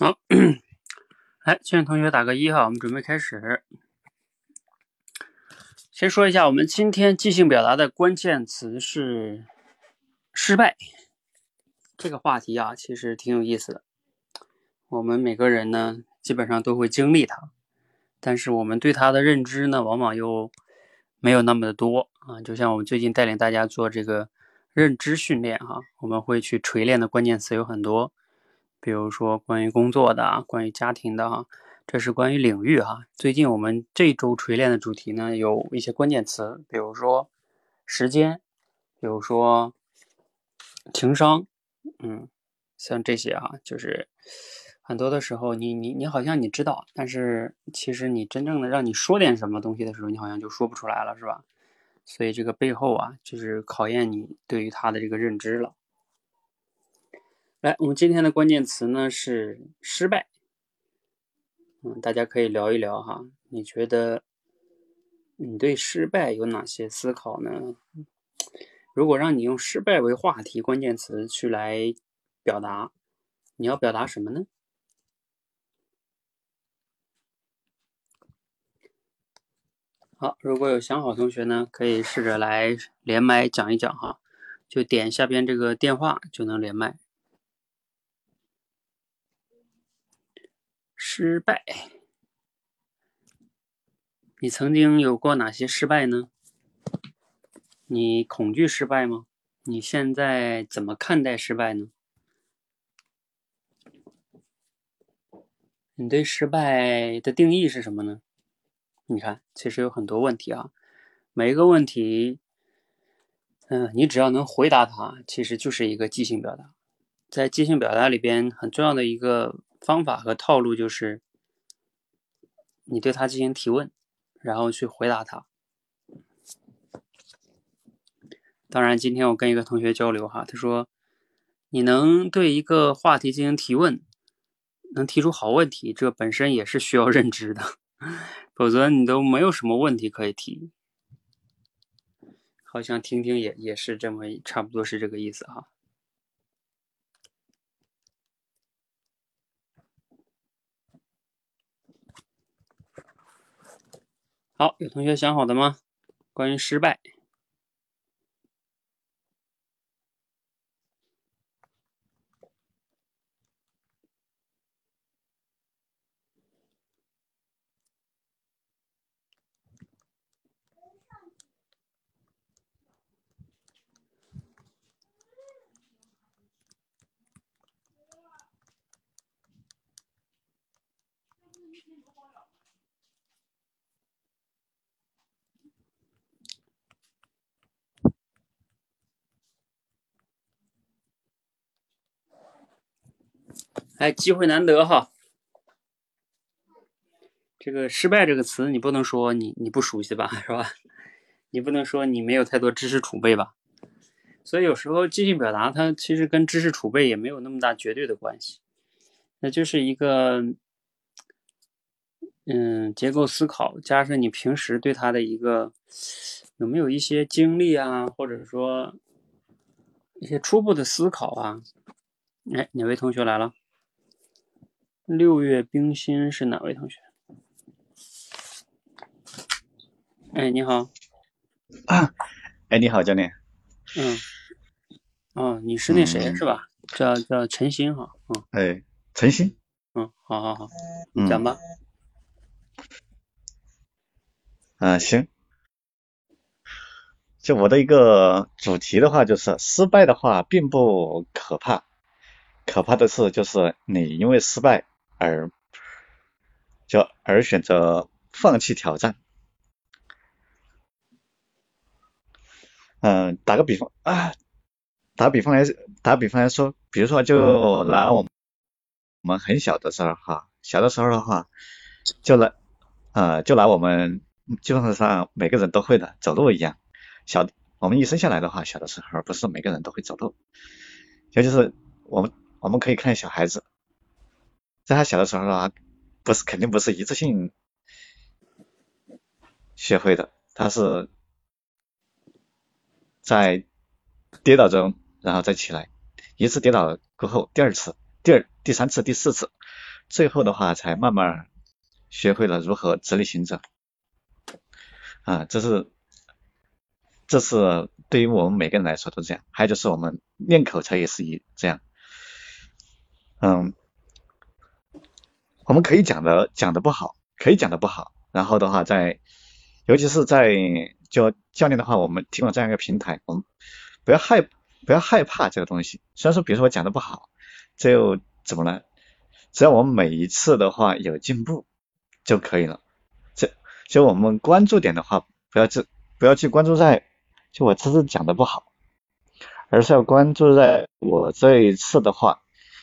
好 来，现在同学打个一哈，我们准备开始。先说一下，我们今天即兴表达的关键词是失败。这个话题啊，其实挺有意思的。我们每个人呢，基本上都会经历它，但是我们对它的认知呢，往往又没有那么的多啊。就像我们最近带领大家做这个认知训练哈，我们会去锤炼的关键词有很多，比如说关于工作的啊、关于家庭的哈。这是关于领域哈。最近我们这周锤炼的主题呢，有一些关键词，比如说时间，比如说情商，嗯，像这些哈，就是很多的时候，你你你好像你知道，但是其实你真正的让你说点什么东西的时候，你好像就说不出来了，是吧？所以这个背后啊，就是考验你对于他的这个认知了。来，我们今天的关键词呢是失败。嗯，大家可以聊一聊哈，你觉得你对失败有哪些思考呢？如果让你用失败为话题关键词去来表达，你要表达什么呢？好，如果有想好同学呢，可以试着来连麦讲一讲哈，就点下边这个电话就能连麦。失败，你曾经有过哪些失败呢？你恐惧失败吗？你现在怎么看待失败呢？你对失败的定义是什么呢？你看，其实有很多问题啊，每一个问题，嗯，你只要能回答它，其实就是一个即兴表达。在即兴表达里边，很重要的一个。方法和套路就是，你对他进行提问，然后去回答他。当然，今天我跟一个同学交流哈，他说，你能对一个话题进行提问，能提出好问题，这本身也是需要认知的，否则你都没有什么问题可以提。好像听听也也是这么差不多是这个意思哈。好，有同学想好的吗？关于失败。哎，机会难得哈。这个“失败”这个词，你不能说你你不熟悉吧，是吧？你不能说你没有太多知识储备吧？所以有时候即兴表达，它其实跟知识储备也没有那么大绝对的关系。那就是一个，嗯，结构思考加上你平时对它的一个有没有一些经历啊，或者说一些初步的思考啊？哎，哪位同学来了？六月冰心是哪位同学？哎，你好。啊，哎，你好，教练。嗯。哦，你是那谁是吧？叫叫陈鑫哈。嗯。哎，陈鑫。嗯，好好好，你讲吧。嗯，行。就我的一个主题的话，就是失败的话并不可怕，可怕的是就是你因为失败。而就而选择放弃挑战。嗯，打个比方啊，打比方来打比方来说，比如说就拿我我们很小的时候哈，小的时候的话，就拿呃就拿我们基本上每个人都会的走路一样，小我们一生下来的话，小的时候不是每个人都会走路，也就是我们我们可以看小孩子。在他小的时候啊，不是肯定不是一次性学会的，他是在跌倒中，然后再起来，一次跌倒过后，第二次、第二、第三次、第四次，最后的话才慢慢学会了如何直立行走。啊，这是这是对于我们每个人来说都这样。还有就是我们练口才也是一这样。嗯，我们可以讲的讲的不好，可以讲的不好。然后的话，在尤其是在教教练的话，我们提供这样一个平台，我们不要害不要害怕这个东西。虽然说，比如说我讲的不好，这又怎么了？只要我们每一次的话有进步就可以了。这就我们关注点的话，不要去不要去关注在就我这次讲的不好，而是要关注在我这一次的话。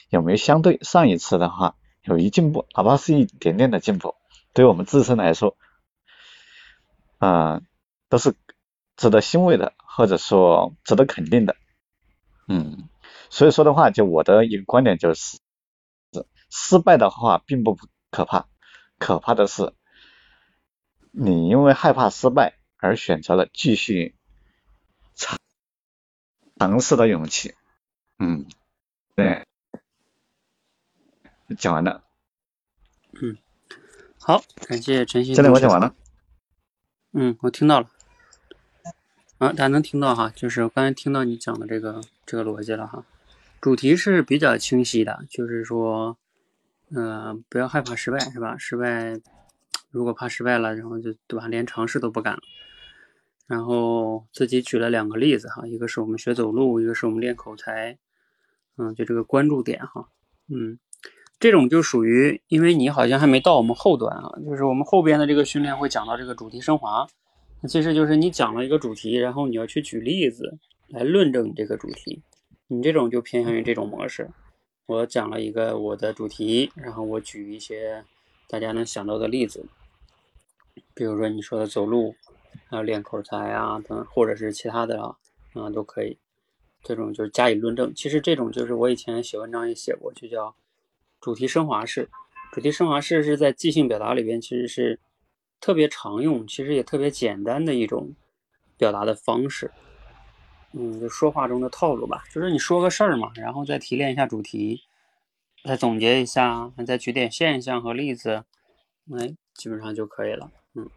有没有相对上一次的话有一进步，哪怕是一点点的进步，对我们自身来说，啊，都是值得欣慰的，或者说值得肯定的。嗯，所以说的话，就我的一个观点就是，失败的话并不可怕，可怕的是你因为害怕失败而选择了继续尝尝试的勇气。嗯，对。讲完了。嗯，好，感谢陈曦。现在我讲完了。嗯，我听到了。啊，大家能听到哈？就是我刚才听到你讲的这个这个逻辑了哈。主题是比较清晰的，就是说，嗯，不要害怕失败，是吧？失败，如果怕失败了，然后就对吧？连尝试都不敢了。然后自己举了两个例子哈，一个是我们学走路，一个是我们练口才。嗯，就这个关注点哈。嗯。这种就属于，因为你好像还没到我们后端啊，就是我们后边的这个训练会讲到这个主题升华，那其实就是你讲了一个主题，然后你要去举例子来论证你这个主题，你这种就偏向于这种模式。我讲了一个我的主题，然后我举一些大家能想到的例子，比如说你说的走路还有、练口才啊等，或者是其他的啊，啊都可以。这种就是加以论证。其实这种就是我以前写文章也写过，就叫。主题升华式，主题升华式是在即兴表达里边，其实是特别常用，其实也特别简单的一种表达的方式。嗯，就说话中的套路吧，就是你说个事儿嘛，然后再提炼一下主题，再总结一下，再举点现象和例子，哎，基本上就可以了。嗯，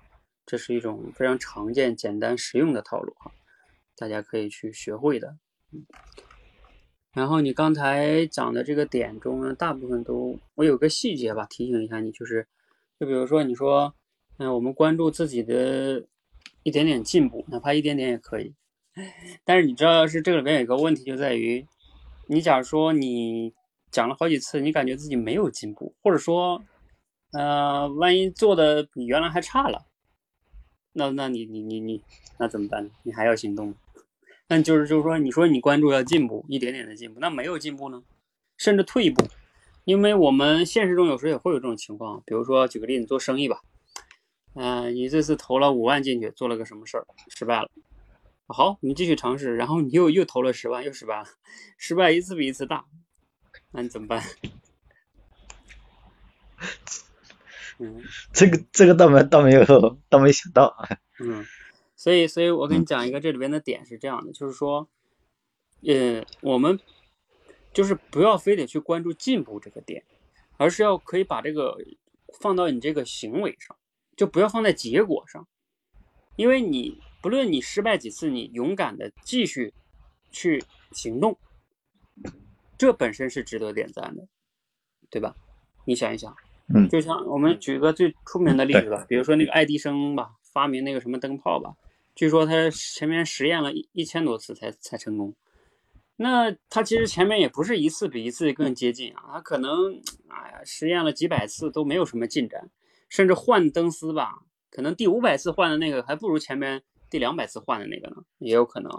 这是一种非常常见、简单、实用的套路哈，大家可以去学会的。嗯。然后你刚才讲的这个点中呢，大部分都我有个细节吧，提醒一下你，就是，就比如说你说，嗯，我们关注自己的一点点进步，哪怕一点点也可以。但是你知道是这里面有一个问题，就在于，你假如说你讲了好几次，你感觉自己没有进步，或者说，呃，万一做的比原来还差了，那那你你你你那怎么办？你还要行动？那就是就是说，你说你关注要进步，一点点的进步，那没有进步呢，甚至退一步，因为我们现实中有时候也会有这种情况，比如说举个例子，做生意吧，嗯，你这次投了五万进去，做了个什么事儿，失败了，好，你继续尝试，然后你又又投了十万，又失败了，失败一次比一次大，那你怎么办？嗯，这个这个倒没倒没有倒没想到，嗯。所以，所以我跟你讲一个这里边的点是这样的，就是说，呃，我们就是不要非得去关注进步这个点，而是要可以把这个放到你这个行为上，就不要放在结果上，因为你不论你失败几次，你勇敢的继续去行动，这本身是值得点赞的，对吧？你想一想，嗯，就像我们举个最出名的例子吧，比如说那个爱迪生吧，发明那个什么灯泡吧。据说他前面实验了一一千多次才才成功，那他其实前面也不是一次比一次更接近啊，他可能哎呀实验了几百次都没有什么进展，甚至换灯丝吧，可能第五百次换的那个还不如前面第两百次换的那个呢，也有可能。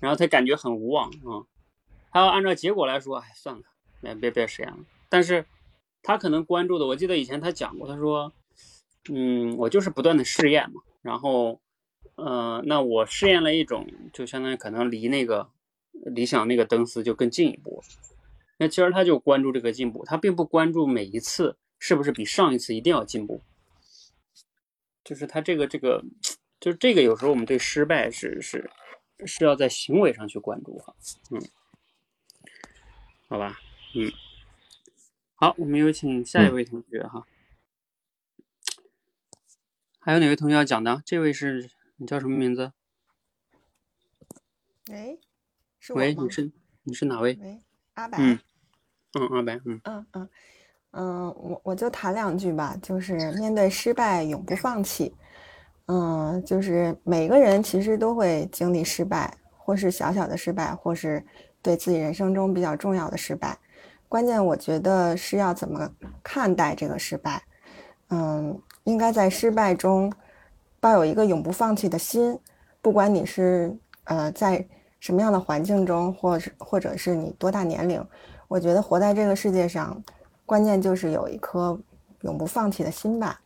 然后他感觉很无望啊，他要按照结果来说，哎算了，别别别实验了。但是他可能关注的，我记得以前他讲过，他说，嗯，我就是不断的试验嘛，然后。呃，那我试验了一种，就相当于可能离那个理想那个灯丝就更进一步。那其实他就关注这个进步，他并不关注每一次是不是比上一次一定要进步。就是他这个这个，就是这个有时候我们对失败是是是要在行为上去关注哈，嗯，好吧，嗯，好，我们有请下一位同学哈。还有哪位同学要讲的？这位是你叫什么名字？喂，是喂，我吗？你是你是哪位？喂，阿白。嗯嗯，阿白，嗯嗯嗯嗯，我我就谈两句吧，就是面对失败永不放弃。嗯，就是每个人其实都会经历失败，或是小小的失败，或是对自己人生中比较重要的失败。关键我觉得是要怎么看待这个失败。嗯，应该在失败中抱有一个永不放弃的心，不管你是呃在什么样的环境中，或是或者是你多大年龄，我觉得活在这个世界上，关键就是有一颗永不放弃的心吧。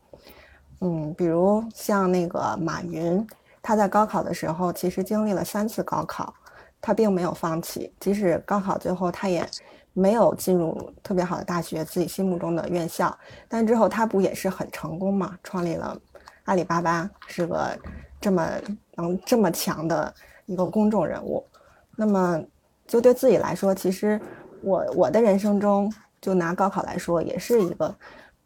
嗯，比如像那个马云，他在高考的时候其实经历了三次高考，他并没有放弃，即使高考最后他也没有进入特别好的大学，自己心目中的院校，但之后他不也是很成功嘛，创立了阿里巴巴，是个这么能这么强的一个公众人物。那么就对自己来说，其实我我的人生中，就拿高考来说，也是一个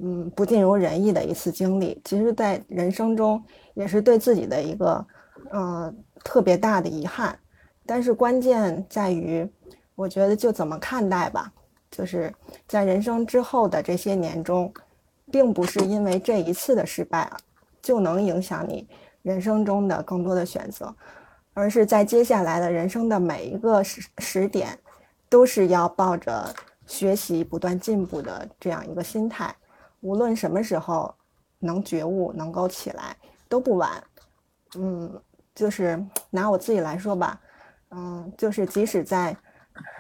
嗯不尽如人意的一次经历。其实，在人生中也是对自己的一个呃特别大的遗憾。但是关键在于，我觉得就怎么看待吧。就是在人生之后的这些年中，并不是因为这一次的失败啊，就能影响你人生中的更多的选择，而是在接下来的人生的每一个时时点，都是要抱着学习、不断进步的这样一个心态。无论什么时候能觉悟、能够起来，都不晚。嗯，就是拿我自己来说吧，嗯，就是即使在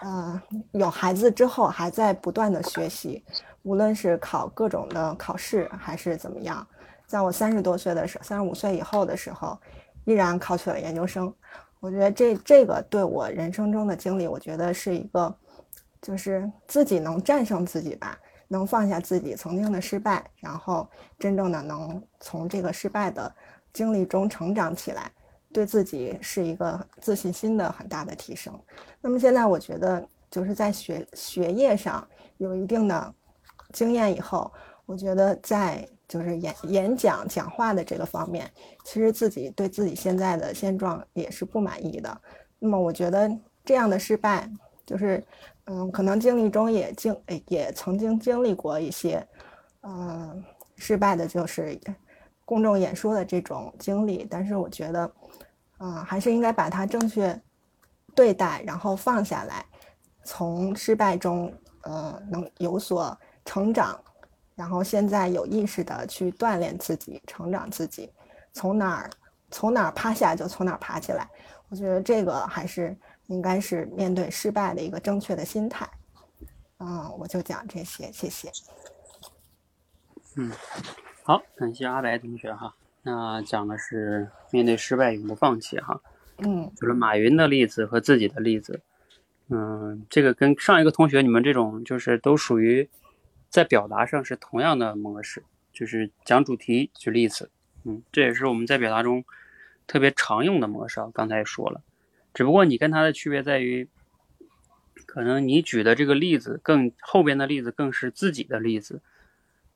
呃有孩子之后，还在不断的学习，无论是考各种的考试，还是怎么样，在我三十多岁的时候，三十五岁以后的时候，依然考取了研究生。我觉得这这个对我人生中的经历，我觉得是一个，就是自己能战胜自己吧，能放下自己曾经的失败，然后真正的能从这个失败的经历中成长起来，对自己是一个自信心的很大的提升。那么现在我觉得就是在学学业上有一定的经验以后，我觉得在就是演演讲讲话的这个方面，其实自己对自己现在的现状也是不满意的。那么我觉得这样的失败，就是嗯，可能经历中也经也曾经经历过一些，嗯，失败的就是公众演说的这种经历。但是我觉得，嗯，还是应该把它正确对待，然后放下来，从失败中，呃，能有所成长。然后现在有意识的去锻炼自己，成长自己，从哪儿从哪儿趴下就从哪儿爬起来。我觉得这个还是应该是面对失败的一个正确的心态。嗯，我就讲这些，谢谢。嗯，好，感谢阿白同学哈。那讲的是面对失败永不放弃哈。嗯，就是马云的例子和自己的例子。嗯，这个跟上一个同学你们这种就是都属于在表达上是同样的模式，就是讲主题举例子。嗯，这也是我们在表达中特别常用的模式啊。刚才也说了，只不过你跟他的区别在于，可能你举的这个例子更后边的例子更是自己的例子。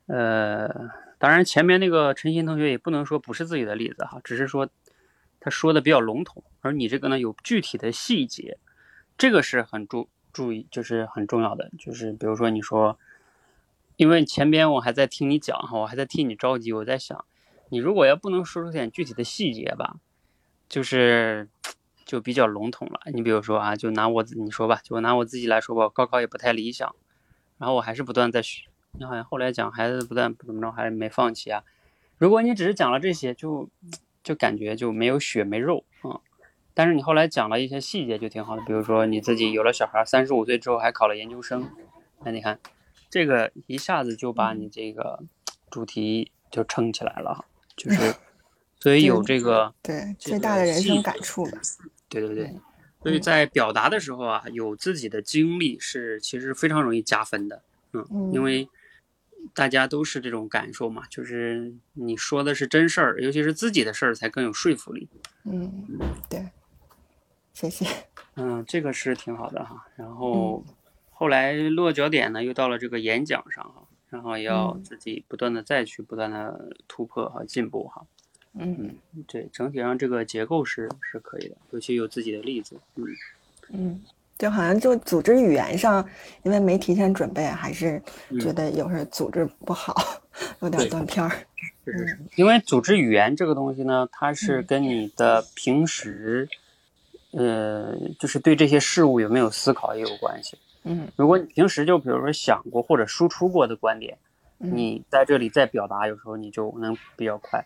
呃，当然前面那个陈鑫同学也不能说不是自己的例子哈，只是说他说的比较笼统，而你这个呢有具体的细节，这个是很注注意，就是很重要的。就是比如说你说，因为前边我还在听你讲哈，我还在替你着急，我在想，你如果要不能说出点具体的细节吧，就是就比较笼统了。你比如说啊，就拿我你说吧，就拿我自己来说吧，高考也不太理想，然后我还是不断在学。你好像后来讲孩子不断怎么着，还是没放弃啊。如果你只是讲了这些，就就感觉就没有血没肉啊、嗯。但是你后来讲了一些细节，就挺好的。比如说你自己有了小孩，三十五岁之后还考了研究生，那你看这个一下子就把你这个主题就撑起来了，就 是所以有这个对最大的人生感触吧。对对对，所以在表达的时候啊，有自己的经历是其实非常容易加分的。嗯，因为大家都是这种感受嘛，就是你说的是真事儿，尤其是自己的事儿，才更有说服力。嗯，对，谢谢。嗯，这个是挺好的哈。然后后来落脚点呢，又到了这个演讲上哈，然后要嗯自己不断的再去不断的突破和进步哈。嗯对，整体上这个结构是是可以的，尤其有自己的例子。嗯，嗯，就好像就组织语言上，因为没提前准备，还是觉嗯得有时候组织不好，有点断片儿。是是是，因为组织语言这个东西呢，它是嗯跟你的平时，呃，就是对这些事物有没有思考也有关系。嗯如果你平时就比如说想过或者输出过的观点，嗯你在这里再表达，有时候你就能比较快。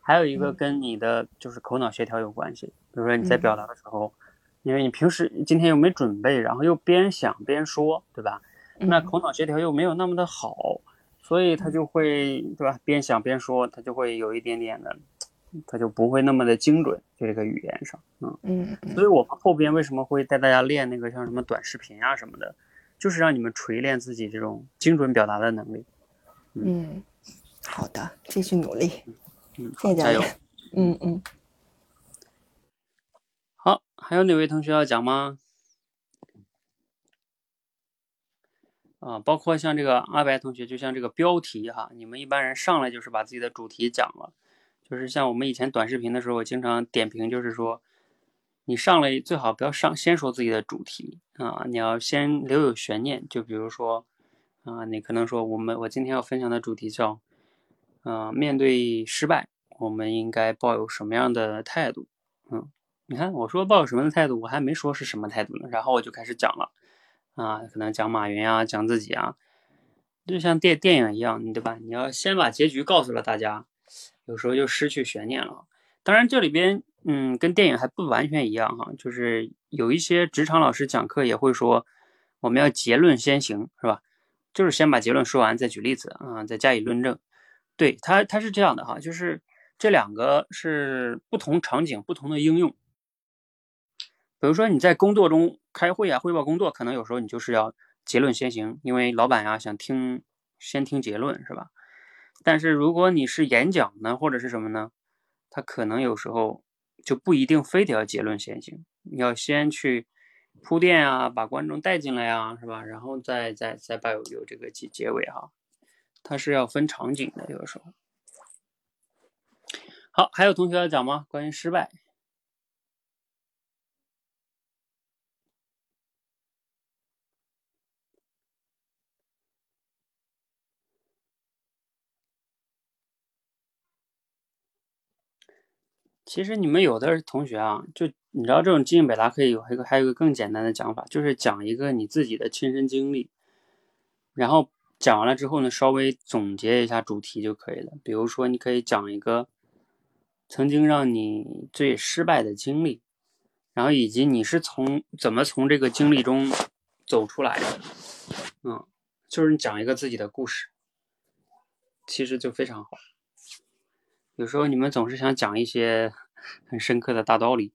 还有一个嗯跟你的就是口脑协调有关系，比如说你在嗯表达的时候，因为你平时今天又没准备，然后又边想边说，对吧？那嗯口脑协调又没有那么的好，所以他就会对吧？边想边说，他就会有一点点的，他就不会那么的精准，就这个语言上，嗯。所以我们后边为什么会带大家练那个像什么短视频啊什么的，就是让你们锤炼自己这种精准表达的能力。嗯，好的，继续努力，嗯，谢谢教加油！练。嗯嗯。好，还有哪位同学要讲吗？啊，包括像这个阿白同学，就像这个标题哈，你们一般人上来就是把自己的主题讲了，就是像我们以前短视频的时候，我经常点评，就是说，你上来最好不要上先说自己的主题啊，你要先留有悬念，就比如说，啊，你可能说我们我今天要分享的主题叫，呃，面对失败，我们应该抱有什么样的态度？嗯，你看我说抱有什么的态度，我还没说是什么态度呢，然后我就开始讲了。啊，可能讲马云啊，讲自己啊，就像电电影一样，你对吧？你要先把结局告诉了大家，有时候就失去悬念了。当然，这里边嗯，跟电影还不完全一样哈，就是有一些职场老师讲课也会说，我们要结论先行，是吧？就是先把结论说完，再举例子啊，再加以论证。对他，他是这样的哈，就是这两个是不同场景、不同的应用。比如说你在工作中开会啊，汇报工作，可能有时候你就是要结论先行，因为老板呀、想听先听结论，是吧？但是如果你是演讲呢，或者是什么呢，他可能有时候就不一定非得要结论先行，你要先去铺垫啊，把观众带进来呀，是吧？然后再再再把有有这个结结尾哈，它是要分场景的，有时候。好，还有同学要讲吗？关于失败。其实你们有的同学啊，就你知道这种即兴表达可以有一个还有一个更简单的讲法，就是讲一个你自己的亲身经历，然后讲完了之后呢，稍微总结一下主题就可以了。比如说，你可以讲一个曾经让你最失败的经历，然后以及你是从怎么从这个经历中走出来的，嗯，就是你讲一个自己的故事，其实就非常好。有时候你们总是想讲一些很深刻的大道理，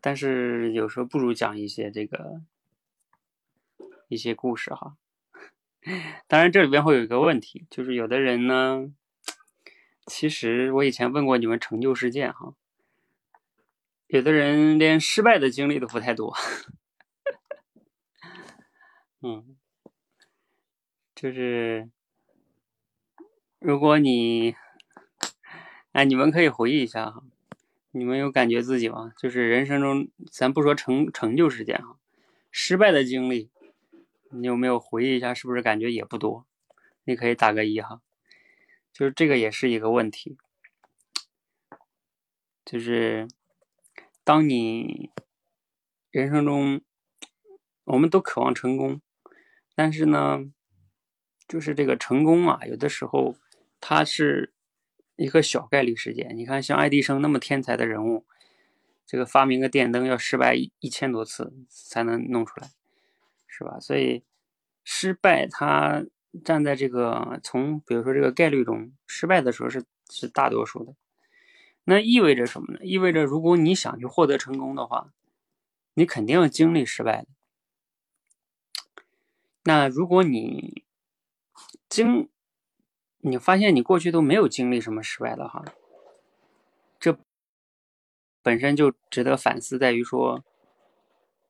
但是有时候不如讲一些这个一些故事哈。当然，这里边会有一个问题，就是有的人呢，其实我以前问过你们成就事件哈，有的人连失败的经历都不太多。嗯，就是如果你。哎，你们可以回忆一下哈，你们有感觉自己吗？就是人生中，咱不说成成就事件哈，失败的经历，你有没有回忆一下？是不是感觉也不多？你可以打个一哈。就是这个也是一个问题，就是当你人生中，我们都渴望成功，但是呢，就是这个成功啊，有的时候它是。一个小概率事件，你看像爱迪生那么天才的人物，这个发明个电灯要失败一千多次才能弄出来，是吧？所以失败它站在这个从比如说这个概率中，失败的时候是是大多数的。那意味着什么呢？意味着如果你想去获得成功的话，你肯定要经历失败的。那如果你经你发现你过去都没有经历什么失败的哈，这本身就值得反思，在于说，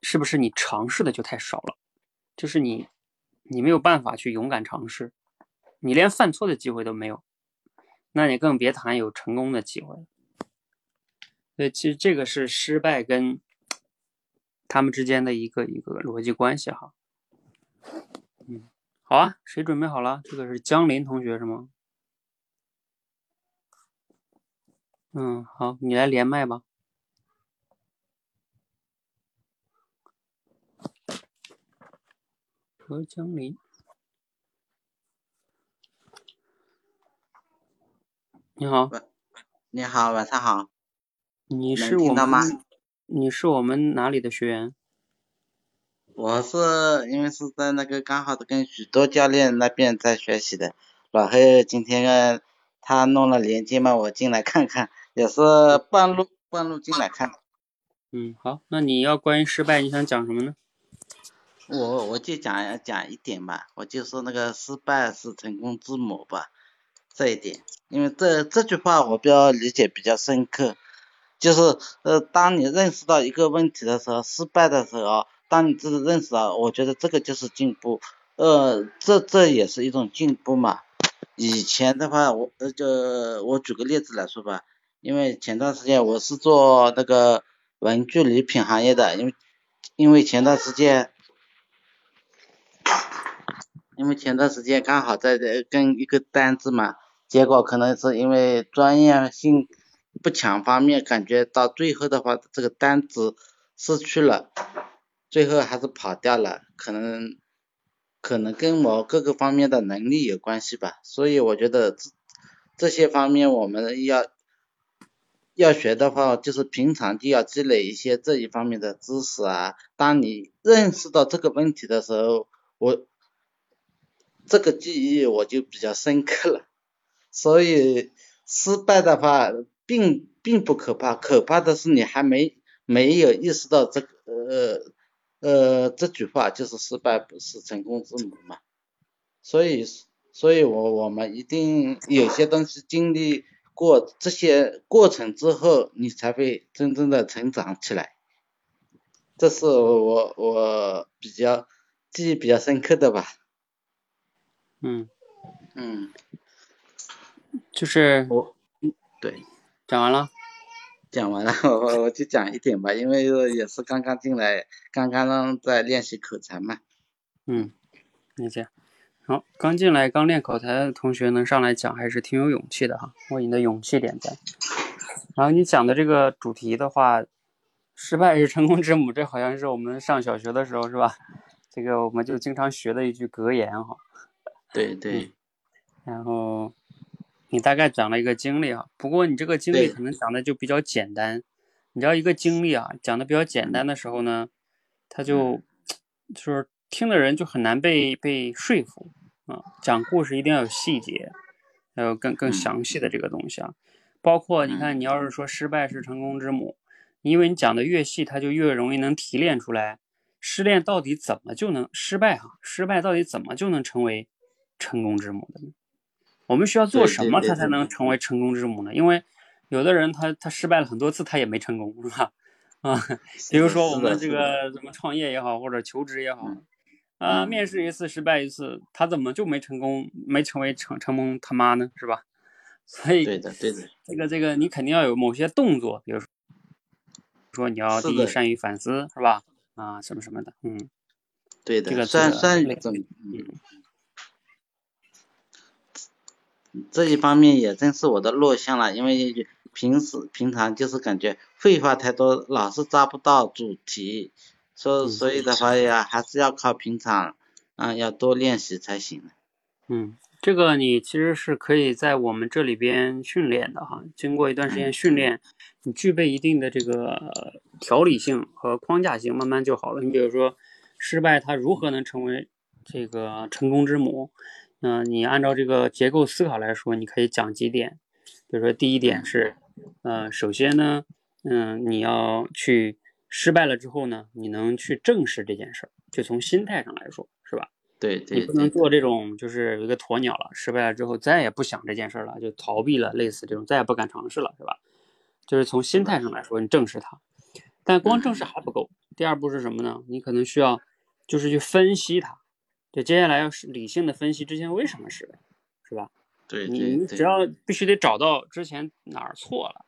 是不是你尝试的就太少了？就是你你没有办法去勇敢尝试，你连犯错的机会都没有，那你更别谈有成功的机会了。所以其实这个是失败跟他们之间的一个一个逻辑关系哈。嗯，好啊，谁准备好了？这个是江林同学是吗？嗯，好，你来连麦吧。何江林，你好，你好，晚上好。你是我们，你是我们哪里的学员？我是因为是在那个刚好是跟许多教练那边在学习的，然后今天他弄了连接嘛，我进来看看，也是半路半路进来看。嗯，好，那你要关于失败，你想讲什么呢？我我就讲讲一点吧，我就说那个失败是成功之母吧，这一点，因为这这句话我比较理解比较深刻，就是呃，当你认识到一个问题的时候，失败的时候，当你自己认识到，我觉得这个就是进步，呃，这这也是一种进步嘛。以前的话，我呃就我举个例子来说吧，因为前段时间我是做那个文具礼品行业的，因为因为前段时间。因为前段时间刚好在跟一个单子嘛，结果可能是因为专业性不强方面，感觉到最后的话，这个单子失去了，最后还是跑掉了，可能可能跟我各个方面的能力有关系吧，所以我觉得这这些方面我们要要学的话，就是平常就要积累一些这一方面的知识啊。当你认识到这个问题的时候，我。这个记忆我就比较深刻了，所以失败的话并并不可怕，可怕的是你还没没有意识到这个呃呃这句话就是失败不是成功之母嘛，所以所以我我们一定有些东西经历过这些过程之后，你才会真正的成长起来，这是我我比较记忆比较深刻的吧。嗯，嗯，就是我，对，讲完了，讲完了，我我就讲一点吧，因为也是刚刚进来，刚刚在练习口才嘛。嗯，理解。好，刚进来刚练口才的同学能上来讲，还是挺有勇气的哈，为你的勇气点赞。然后你讲的这个主题的话，失败是成功之母，这好像是我们上小学的时候是吧？这个我们就经常学的一句格言哈。对对，然后你大概讲了一个经历啊，不过你这个经历可能讲的就比较简单。你知道一个经历啊，讲的比较简单的时候呢，他就就是听的人就很难被被说服啊。讲故事一定要有细节，还有更更详细的这个东西啊。包括你看，你要是说失败是成功之母，因为你讲的越细，他就越容易能提炼出来失恋到底怎么就能失败哈？失败到底怎么就能成为？成功之母的，我们需要做什么，他才能成为成功之母呢？因为有的人他他失败了很多次，他也没成功，是吧？啊，比如说我们这个怎么创业也好，或者求职也好，啊，面试一次失败一次，他怎么就没成功，没成为成成功他妈呢？是吧？所以对的对的，这个这个你肯定要有某些动作，比如说说你要第一善于反思，是吧？啊，什么什么的，嗯，对的，这个善善于怎嗯。这一方面也正是我的弱项了，因为平时平常就是感觉废话太多，老是抓不到主题，所所以的话呀，还是要靠平常，啊，要多练习才行。嗯，这个你其实是可以在我们这里边训练的哈，经过一段时间训练，你具备一定的这个条理性和框架性，慢慢就好了。你比如说，失败它如何能成为这个成功之母？嗯，你按照这个结构思考来说，你可以讲几点。比如说，第一点是，呃，首先呢，嗯，你要去失败了之后呢，你能去正视这件事儿，就从心态上来说，是吧？对对。你不能做这种就是有一个鸵鸟了，失败了之后再也不想这件事儿了，就逃避了，类似这种再也不敢尝试了，是吧？就是从心态上来说，你正视它。但光正视还不够，第二步是什么呢？你可能需要就是去分析它。对，接下来要是理性的分析之前为什么失败，是吧？对你你只要必须得找到之前哪儿错了，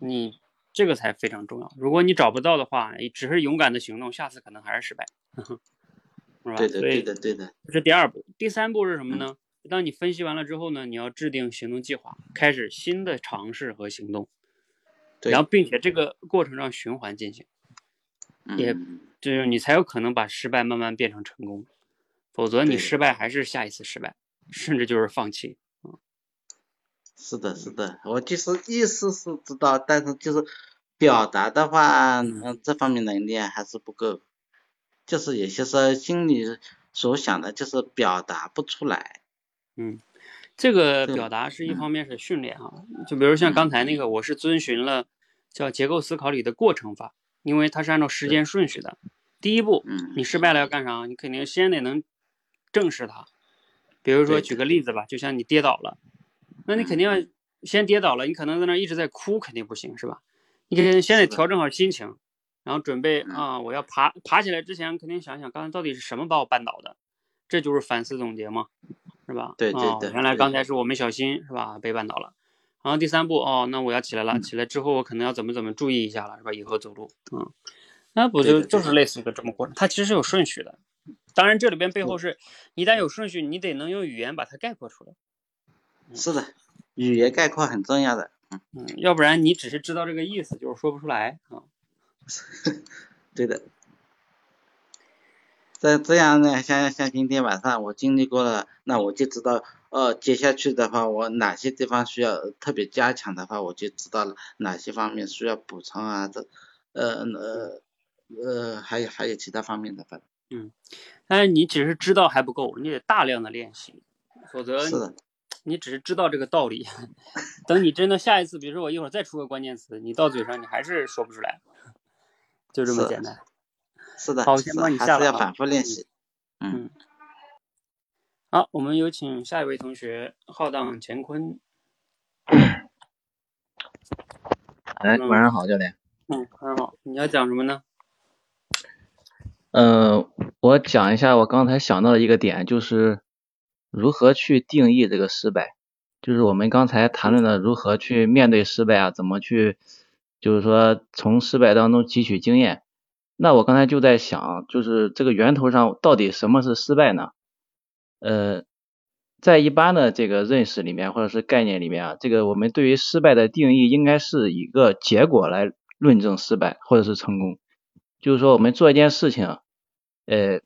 你这个才非常重要。如果你找不到的话，你只是勇敢的行动，下次可能还是失败，是吧？对的对的对的，这是第二步，第三步是什么呢？当你分析完了之后呢，你要制定行动计划，开始新的尝试和行动，对，然后并且这个过程让循环进行，也嗯就是你才有可能把失败慢慢变成成功，否则你失败还是下一次失败，甚至就是放弃。是的，是的，我就是意思是知道，但是就是表达的话，嗯，这方面能力还是不够，就是有些时候心里所想的，就是表达不出来。嗯，这个表达是一嗯方面是训练哈，就比如像刚才那个，我是遵循了叫结构思考里的过程法，因为它是按照时间顺序的。第一步，嗯你失败了要干啥？你肯定先得能正视它。比如说举个例子吧，就像你跌倒了，那你肯定要先跌倒了，你可能在那一直在哭，肯定不行是吧？你肯定先得调整好心情，然后准备嗯啊，我要爬爬起来之前，肯定想想刚才到底是什么把我绊倒的，这就是反思总结嘛，是吧？对对哦对对原来刚才是我没小心是吧，被绊倒了。然后第三步哦，那我要起来了，嗯起来之后我可能要怎么怎么注意一下了，是吧？以后走路，嗯，那不就就是类似于个这么过程，它其实是有顺序的。当然，这里边背后是，一旦有顺序，你得能用语言把它概括出来，是的，语言概括很重要的。嗯，要不然你只是知道这个意思，就是说不出来啊。对的。这这样呢，像像今天晚上我经历过了，那我就知道，呃，接下去的话，我哪些地方需要特别加强的话，我就知道了哪些方面需要补充啊，这，呃呃呃，还有还有其他方面的，反正但是你只是知道还不够，你得大量的练习，否则是的，你只是知道这个道理，等你真的下一次，比如说我一会儿再出个关键词，你到嘴上你还是说不出来，就这么简单。是的，好先帮你下了啊是要反复练习。嗯，好，我们有请下一位同学浩荡乾坤。晚上好，教练。嗯，晚上好，你要讲什么呢？嗯，我讲一下我刚才想到的一个点，就是如何去定义这个失败。就是我们刚才谈论的如何去面对失败啊，怎么去，就是说从失败当中汲取经验。那我刚才就在想，就是这个源头上到底什么是失败呢？呃，在一般的这个认识里面或者是概念里面啊，这个我们对于失败的定义应该是一个结果来论证失败或者是成功。就是说我们做一件事情，呃，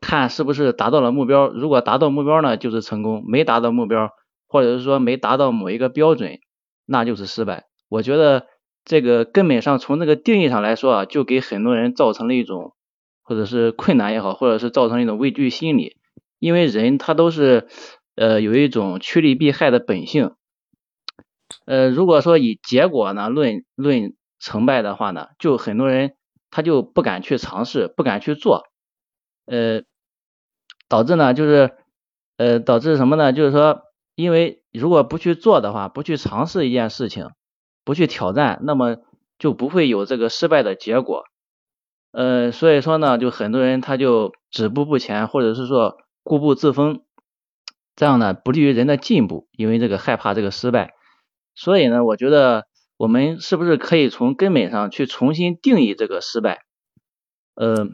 看是不是达到了目标，如果达到目标呢，就是成功；没达到目标，或者是说没达到某一个标准，那就是失败。我觉得这个根本上从这个定义上来说啊，就给很多人造成了一种或者是困难也好，或者是造成一种畏惧心理，因为人他都是呃有一种趋利避害的本性。呃，如果说以结果呢论论成败的话呢，就很多人他就不敢去尝试，不敢去做，呃，导致呢就是呃导致什么呢？就是说，因为如果不去做的话，不去尝试一件事情，不去挑战，那么就不会有这个失败的结果。呃，所以说呢，就很多人他就止步不前，或者是说固步自封，这样呢不利于人的进步，因为这个害怕这个失败。所以呢，我觉得我们是不是可以从根本上去重新定义这个失败？呃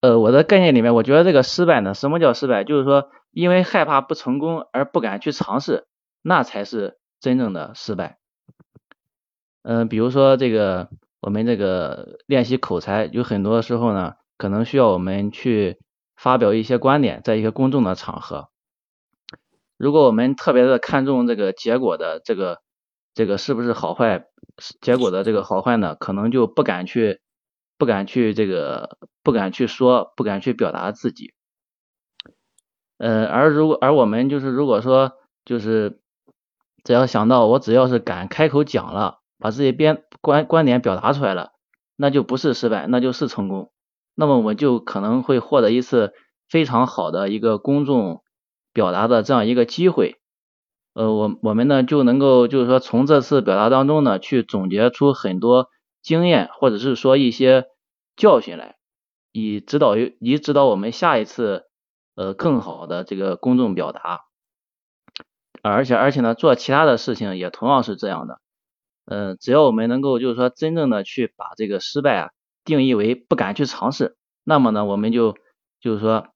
呃，我的概念里面，我觉得这个失败呢，什么叫失败？就是说，因为害怕不成功而不敢去尝试，那才是真正的失败。嗯、比如说这个我们这个练习口才，有很多时候呢，可能需要我们去发表一些观点，在一个公众的场合。如果我们特别的看重这个结果的这个这个是不是好坏，结果的这个好坏呢，可能就不敢去不敢去这个不敢去说，不敢去表达自己。呃，而如果而我们就是如果说就是只要想到我只要是敢开口讲了，把自己边观观点表达出来了，那就不是失败，那就是成功。那么我就可能会获得一次非常好的一个公众表达的这样一个机会。呃，我我们呢就能够就是说从这次表达当中呢去总结出很多经验，或者是说一些教训来，以指导以指导我们下一次呃更好的这个公众表达，而且而且呢，做其他的事情也同样是这样的。嗯，只要我们能够就是说真正的去把这个失败啊定义为不敢去尝试，那么呢，我们就就是说，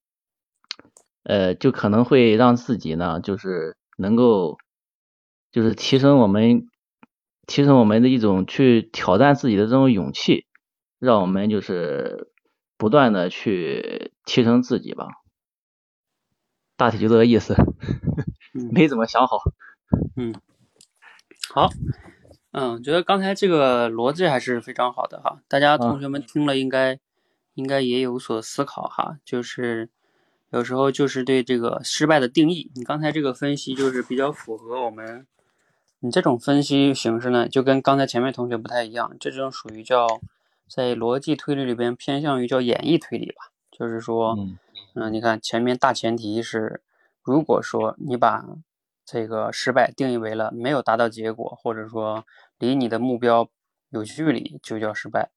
呃，就可能会让自己呢，就是能够就是提升我们提升我们的一种去挑战自己的这种勇气，让我们就是不断的去提升自己吧。大体就这个意思，没怎么想好。嗯，好。嗯，觉得刚才这个逻辑还是非常好的哈，大家同学们听了应该应该也有所思考哈，就是有时候就是对这个失败的定义，你刚才这个分析就是比较符合我们，你这种分析形式呢，就跟刚才前面同学不太一样，这种属于叫在逻辑推理里边偏向于叫演绎推理吧，就是说，嗯，你看前面大前提是，如果说你把这个失败定义为了没有达到结果，或者说。离你的目标有距离就叫失败，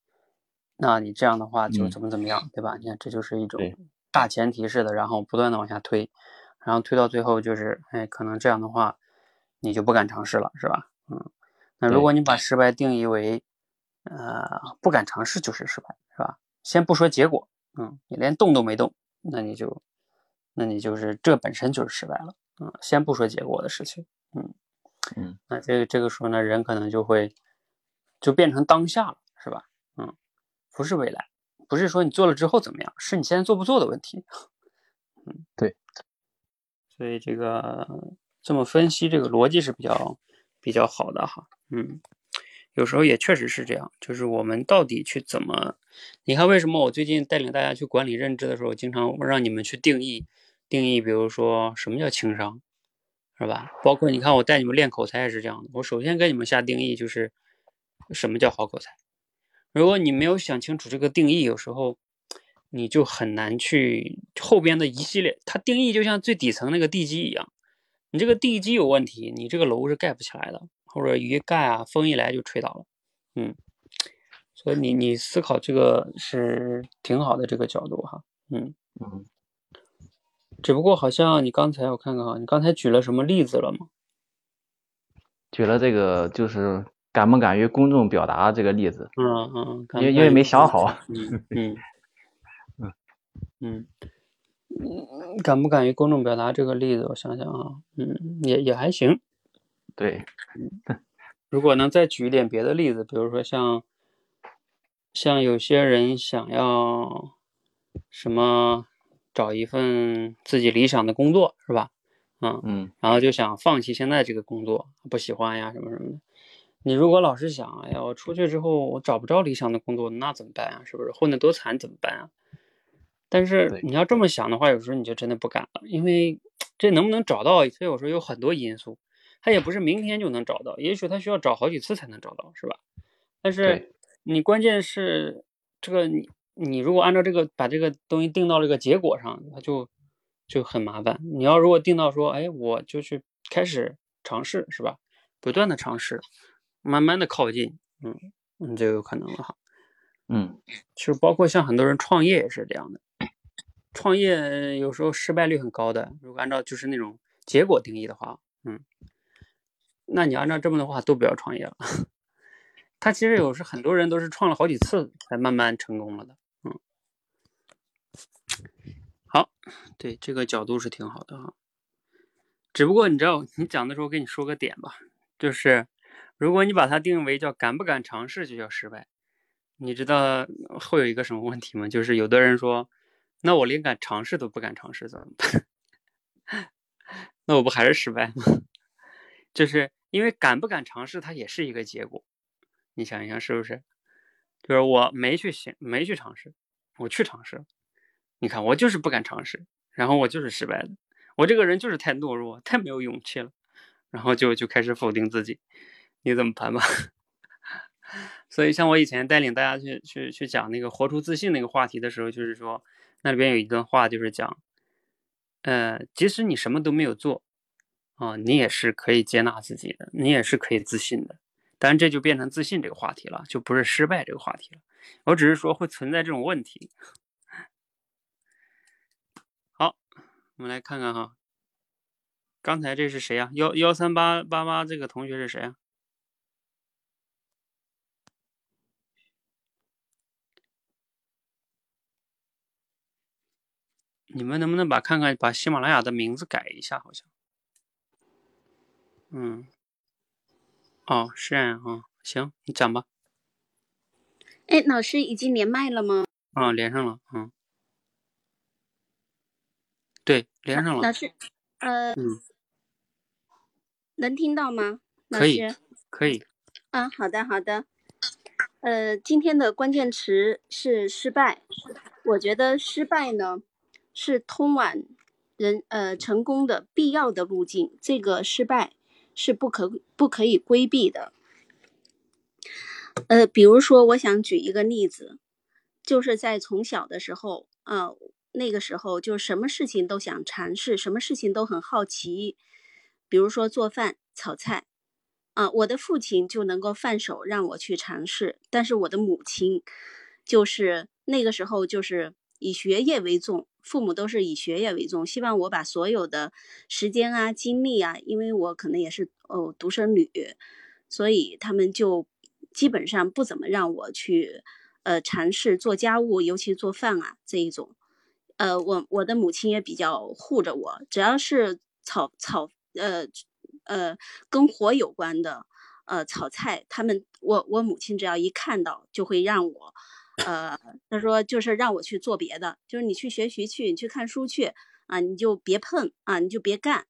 那你这样的话就怎么怎么样，对吧？你看这就是一种大前提似的，然后不断的往下推，然后推到最后就是，哎，可能这样的话你就不敢尝试了，是吧？嗯，那如果你把失败定义为，呃，不敢尝试就是失败，是吧？先不说结果，嗯，你连动都没动，那你就，那你就是这本身就是失败了，嗯，先不说结果的事情，嗯。嗯，那这个这个时候呢，人可能就会就变成当下了，是吧？嗯，不是未来，不是说你做了之后怎么样，是你现在做不做的问题。嗯，对。所以这个这么分析，这个逻辑是比较比较好的哈。嗯，有时候也确实是这样，就是我们到底去怎么？你看，为什么我最近带领大家去管理认知的时候，经常让你们去定义定义，比如说什么叫情商？是吧？包括你看，我带你们练口才也是这样的。我首先给你们下定义，就是什么叫好口才。如果你没有想清楚这个定义，有时候你就很难去后边的一系列。它定义就像最底层那个地基一样，你这个地基有问题，你这个楼是盖不起来的，或者一盖啊，风一来就吹倒了。嗯，所以你你思考这个是挺好的这个角度哈。嗯嗯。只不过好像你刚才我看看啊，你刚才举了什么例子了吗？举了这个就是敢不敢于公众表达这个例子。嗯嗯。因为因为没想好。嗯嗯 嗯嗯嗯，敢不敢于公众表达这个例子？我想想啊，嗯，也也还行。对。如果能再举一点别的例子，比如说像像有些人想要什么？找一份自己理想的工作是吧？嗯嗯，然后就想放弃现在这个工作，不喜欢呀什么什么的。你如果老是想，哎呀，我出去之后我找不着理想的工作，那怎么办啊？是不是混得多惨怎么办啊？但是你要这么想的话，有时候你就真的不敢了，因为这能不能找到，所以我说有很多因素，他也不是明天就能找到，也许他需要找好几次才能找到，是吧？但是你关键是这个你。你如果按照这个把这个东西定到这个结果上，它就就很麻烦。你要如果定到说，哎，我就去开始尝试，是吧？不断的尝试，慢慢的靠近，嗯，嗯，就有可能了哈。嗯，其实包括像很多人创业也是这样的，创业有时候失败率很高的。如果按照就是那种结果定义的话，嗯，那你按照这么的话，都不要创业了。他其实有时很多人都是创了好几次才慢慢成功了的。嗯好，对这个角度是挺好的哈。只不过你知道，你讲的时候我跟你说个点吧，就是如果你把它定为叫敢不敢尝试就叫失败，你知道会有一个什么问题吗？就是有的人说，那我连敢尝试都不敢尝试怎么办？那我不还是失败吗？就是因为敢不敢尝试，它也是一个结果。你想一想是不是？就是我没去行，没去尝试，我去尝试。你看，我就是不敢尝试，然后我就是失败的。我这个人就是太懦弱，太没有勇气了，然后就就开始否定自己。你怎么盘吧？所以，像我以前带领大家去去去讲那个活出自信那个话题的时候，就是说那里边有一段话，就是讲，呃，即使你什么都没有做，啊，你也是可以接纳自己的，你也是可以自信的。当然，这就变成自信这个话题了，就不是失败这个话题了。我只是说会存在这种问题。好我们来看看哈，刚才这是谁呀？幺幺三八八八这个同学是谁啊？你们能不能把看看把喜马拉雅的名字改一下？好像，嗯，哦，是这样啊，行，你讲吧。哎，老师已经连麦了吗？啊，连上了，嗯，对，连上了。老师，呃，嗯，能听到吗？老可以师，可以。啊，好的，好的。呃，今天的关键词是失败。我觉得失败呢，是通往人呃成功的必要的路径。这个失败是不可不可以规避的。呃，比如说，我想举一个例子，就是在从小的时候，啊、那个时候就什么事情都想尝试，什么事情都很好奇，比如说做饭、炒菜，啊、我的父亲就能够放手让我去尝试，但是我的母亲，就是那个时候就是以学业为重，父母都是以学业为重，希望我把所有的时间啊、精力啊，因为我可能也是哦独生女，所以他们就基本上不怎么让我去呃尝试做家务，尤其做饭啊这一种。呃，我我的母亲也比较护着我，只要是炒炒呃呃跟火有关的呃炒菜，他们我我母亲只要一看到就会让我呃，他说就是让我去做别的，就是你去学习去，你去看书去啊，你就别碰啊，你就别干。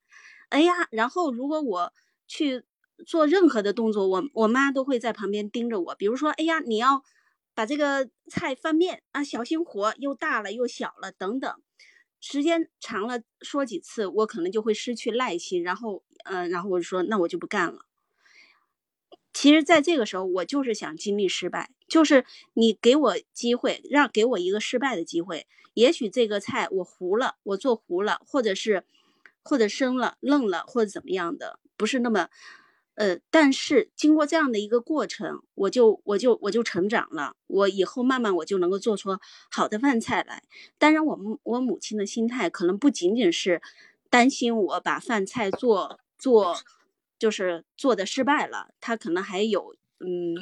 哎呀，然后如果我去做任何的动作，我我妈都会在旁边盯着我。比如说，哎呀，你要把这个菜翻面啊，小心火又大了又小了等等。时间长了，说几次，我可能就会失去耐心，然后，呃，然后我就说，那我就不干了。其实，在这个时候，我就是想经历失败，就是你给我机会，让给我一个失败的机会。也许这个菜我糊了，我做糊了，或者是或者生了、愣了，或者怎么样的，不是那么，呃，但是经过这样的一个过程，我就我就我就成长了，我以后慢慢我就能够做出好的饭菜来。当然，我们我母亲的心态可能不仅仅是担心我把饭菜做做，就是做的失败了，她可能还有嗯，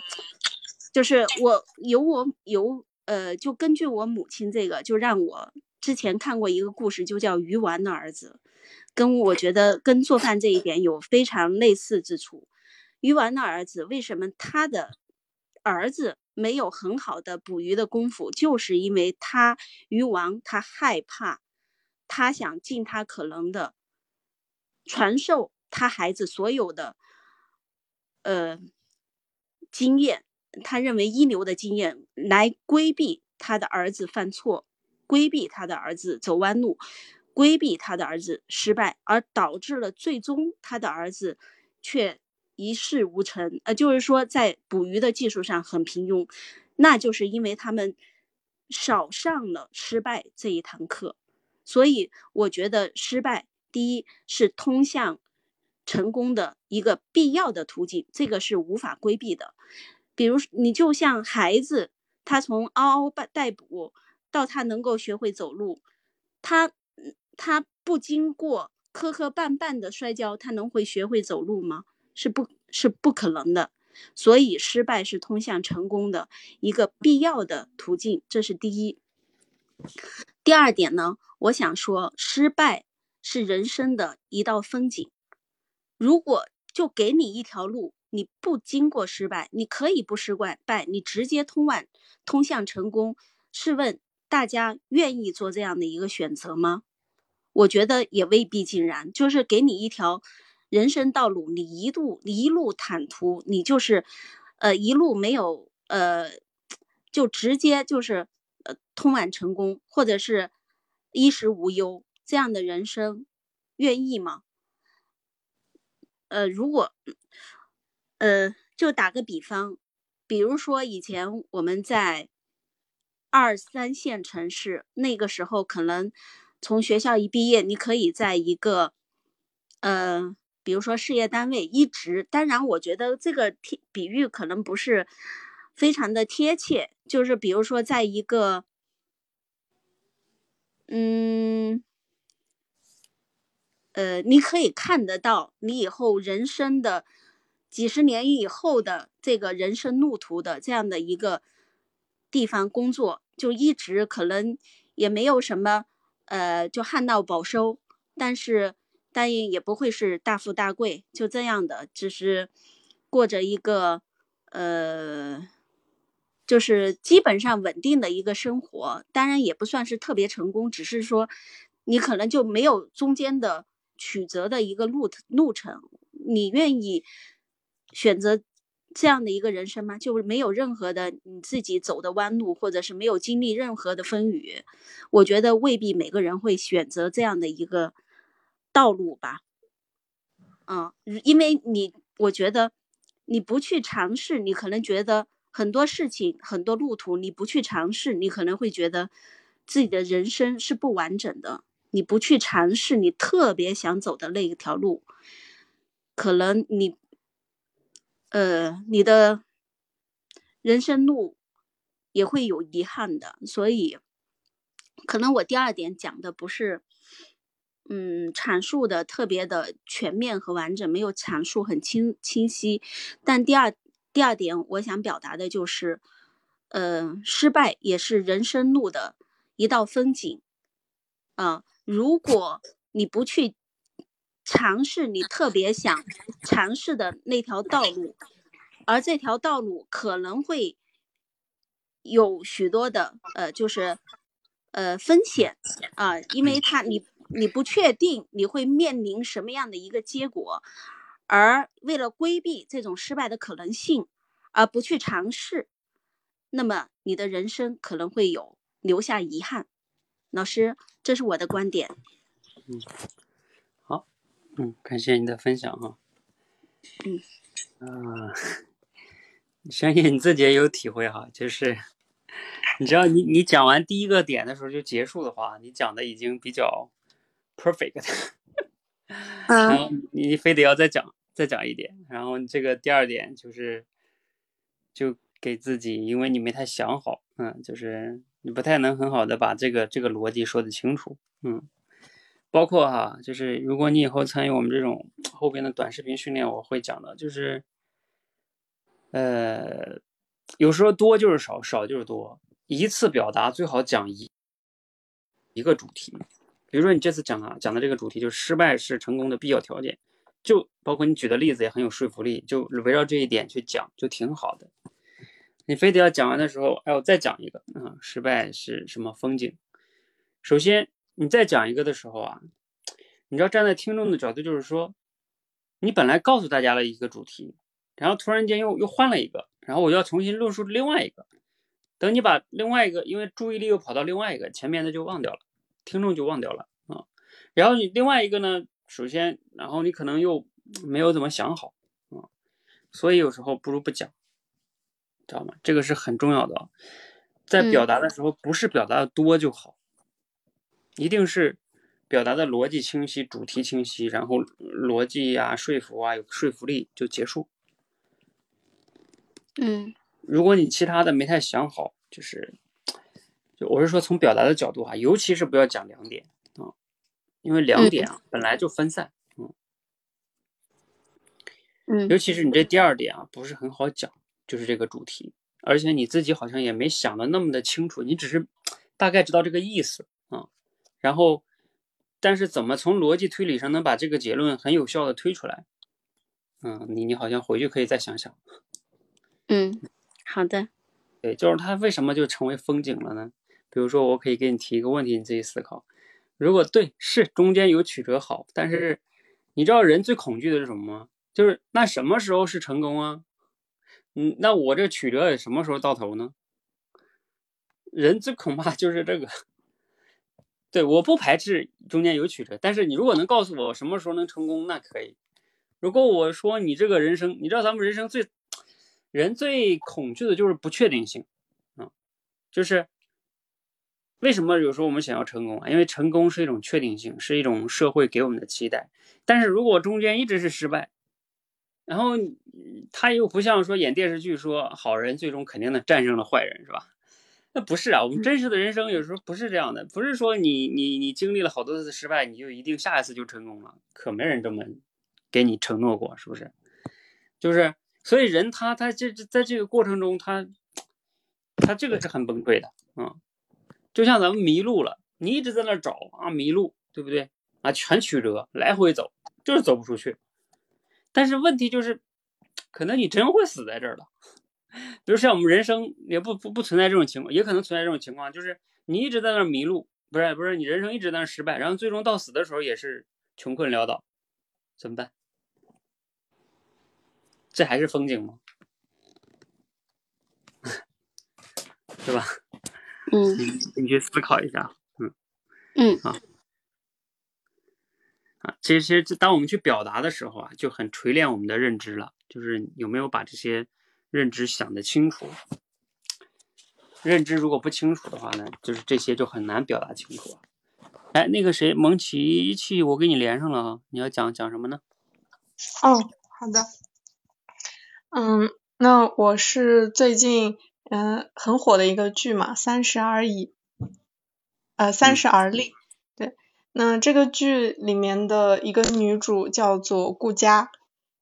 就是我有我有呃，就根据我母亲这个，就让我之前看过一个故事，就叫鱼丸的儿子，跟我觉得跟做饭这一点有非常类似之处。鱼丸的儿子为什么他的儿子没有很好的捕鱼的功夫，就是因为他鱼王他害怕，他想尽他可能的传授他孩子所有的呃经验，他认为一流的经验来规避他的儿子犯错，规避他的儿子走弯路，规避他的儿子失败，而导致了最终他的儿子却一事无成。呃，就是说在捕鱼的技术上很平庸，那就是因为他们少上了失败这一堂课。所以我觉得失败，第一是通向成功的一个必要的途径，这个是无法规避的。比如你就像孩子，他从嗷嗷待哺到他能够学会走路，他他不经过磕磕绊绊的摔跤，他能会学会走路吗？是不，是不可能的。所以失败是通向成功的一个必要的途径，这是第一。第二点呢，我想说，失败是人生的一道风景。如果就给你一条路，你不经过失败，你可以不失败，败你直接通往通向成功。试问大家愿意做这样的一个选择吗？我觉得也未必尽然。就是给你一条人生道路，你一路一路坦途，你就是呃一路没有呃就直接就是呃通往成功，或者是衣食无忧这样的人生，愿意吗？呃，如果，呃，就打个比方，比如说以前我们在二三线城市，那个时候可能从学校一毕业，你可以在一个，呃，比如说事业单位一直，当然我觉得这个贴比喻可能不是非常的贴切，就是比如说在一个，嗯。呃，你可以看得到你以后人生的几十年以后的这个人生路途的这样的一个地方工作，就一直可能也没有什么，呃，就旱涝保收，但是但也也不会是大富大贵，就这样的，只是过着一个呃，就是基本上稳定的一个生活，当然也不算是特别成功，只是说你可能就没有中间的。曲折的一个路路程，你愿意选择这样的一个人生吗？就是没有任何的你自己走的弯路，或者是没有经历任何的风雨，我觉得未必每个人会选择这样的一个道路吧。嗯，因为你，我觉得你不去尝试，你可能觉得很多事情、很多路途，你不去尝试，你可能会觉得自己的人生是不完整的。你不去尝试你特别想走的那一条路，可能你，呃，你的人生路也会有遗憾的。所以，可能我第二点讲的不是，嗯，阐述的特别的全面和完整，没有阐述很清清晰。但第二第二点，我想表达的就是，呃，失败也是人生路的一道风景，啊。如果你不去尝试你特别想尝试的那条道路，而这条道路可能会有许多的呃，就是呃风险啊，因为它你你不确定你会面临什么样的一个结果，而为了规避这种失败的可能性而不去尝试，那么你的人生可能会有留下遗憾。老师。这是我的观点。嗯，嗯，感谢你的分享哈。嗯，啊，相信你自己也有体会哈，就是你知道，你你讲完第一个点的时候就结束的话，你讲的已经比较 perfect。然后你非得要再讲再讲一点，然后这个第二点就是就给自己，因为你没太想好，嗯，就是。你不太能很好的把这个这个逻辑说的清楚，嗯，包括哈，就是如果你以后参与我们这种后边的短视频训练，我会讲的，就是，呃，有时候多就是少，少就是多，一次表达最好讲一一个主题，比如说你这次讲啊讲的这个主题就是失败是成功的必要条件，就包括你举的例子也很有说服力，就围绕这一点去讲就挺好的。你非得要讲完的时候，哎，我再讲一个啊，失败是什么风景？首先，你再讲一个的时候啊，你知道站在听众的角度，就是说，你本来告诉大家了一个主题，然后突然间又又换了一个，然后我要重新论述另外一个。等你把另外一个，因为注意力又跑到另外一个，前面的就忘掉了，听众就忘掉了啊。然后你另外一个呢，首先，然后你可能又没有怎么想好啊，所以有时候不如不讲。知道吗？这个是很重要的，在表达的时候，不是表达的多就好，一定是表达的逻辑清晰、主题清晰，然后逻辑呀、说服啊有说服力就结束。嗯，如果你其他的没太想好，就是，就我是说从表达的角度哈，尤其是不要讲两点啊，因为两点啊本来就分散，嗯，嗯，尤其是你这第二点啊不是很好讲。就是这个主题，而且你自己好像也没想的那么的清楚，你只是大概知道这个意思啊。然后，但是怎么从逻辑推理上能把这个结论很有效的推出来？嗯，你你好像回去可以再想想。嗯，好的。对，就是它为什么就成为风景了呢？比如说，我可以给你提一个问题，你自己思考。如果对，是中间有曲折好，但是你知道人最恐惧的是什么吗？就是那什么时候是成功啊？嗯，那我这曲折什么时候到头呢？人最恐怕就是这个。对，我不排斥中间有曲折，但是你如果能告诉我什么时候能成功，那可以。如果我说你这个人生，你知道咱们人生最人最恐惧的就是不确定性啊，就是为什么有时候我们想要成功啊？因为成功是一种确定性，是一种社会给我们的期待。但是如果中间一直是失败，然后他又不像说演电视剧说好人最终肯定能战胜了坏人是吧？那不是啊，我们真实的人生有时候不是这样的，不是说你你你经历了好多次失败，你就一定下一次就成功了，可没人这么给你承诺过，是不是？就是，所以人他他这在这个过程中，他他这个是很崩溃的啊，就像咱们迷路了，你一直在那找啊迷路，对不对？啊，全曲折，来回走，就是走不出去。但是问题就是，可能你真会死在这儿了。比如像我们人生也不不不存在这种情况，也可能存在这种情况，就是你一直在那迷路，不是不是，你人生一直在那失败，然后最终到死的时候也是穷困潦倒，怎么办？这还是风景吗？是吧？嗯，你去思考一下。嗯嗯，好。啊，其实当我们去表达的时候啊，就很锤炼我们的认知了，就是有没有把这些。认知想得清楚，认知如果不清楚的话呢，就是这些就很难表达清楚。哎，那个谁，蒙奇奇，我给你连上了啊，你要讲讲什么呢？哦，好的。嗯，那我是最近嗯很火的一个剧嘛，《三十而已》，呃，《三十而立》。对，那这个剧里面的一个女主叫做顾佳，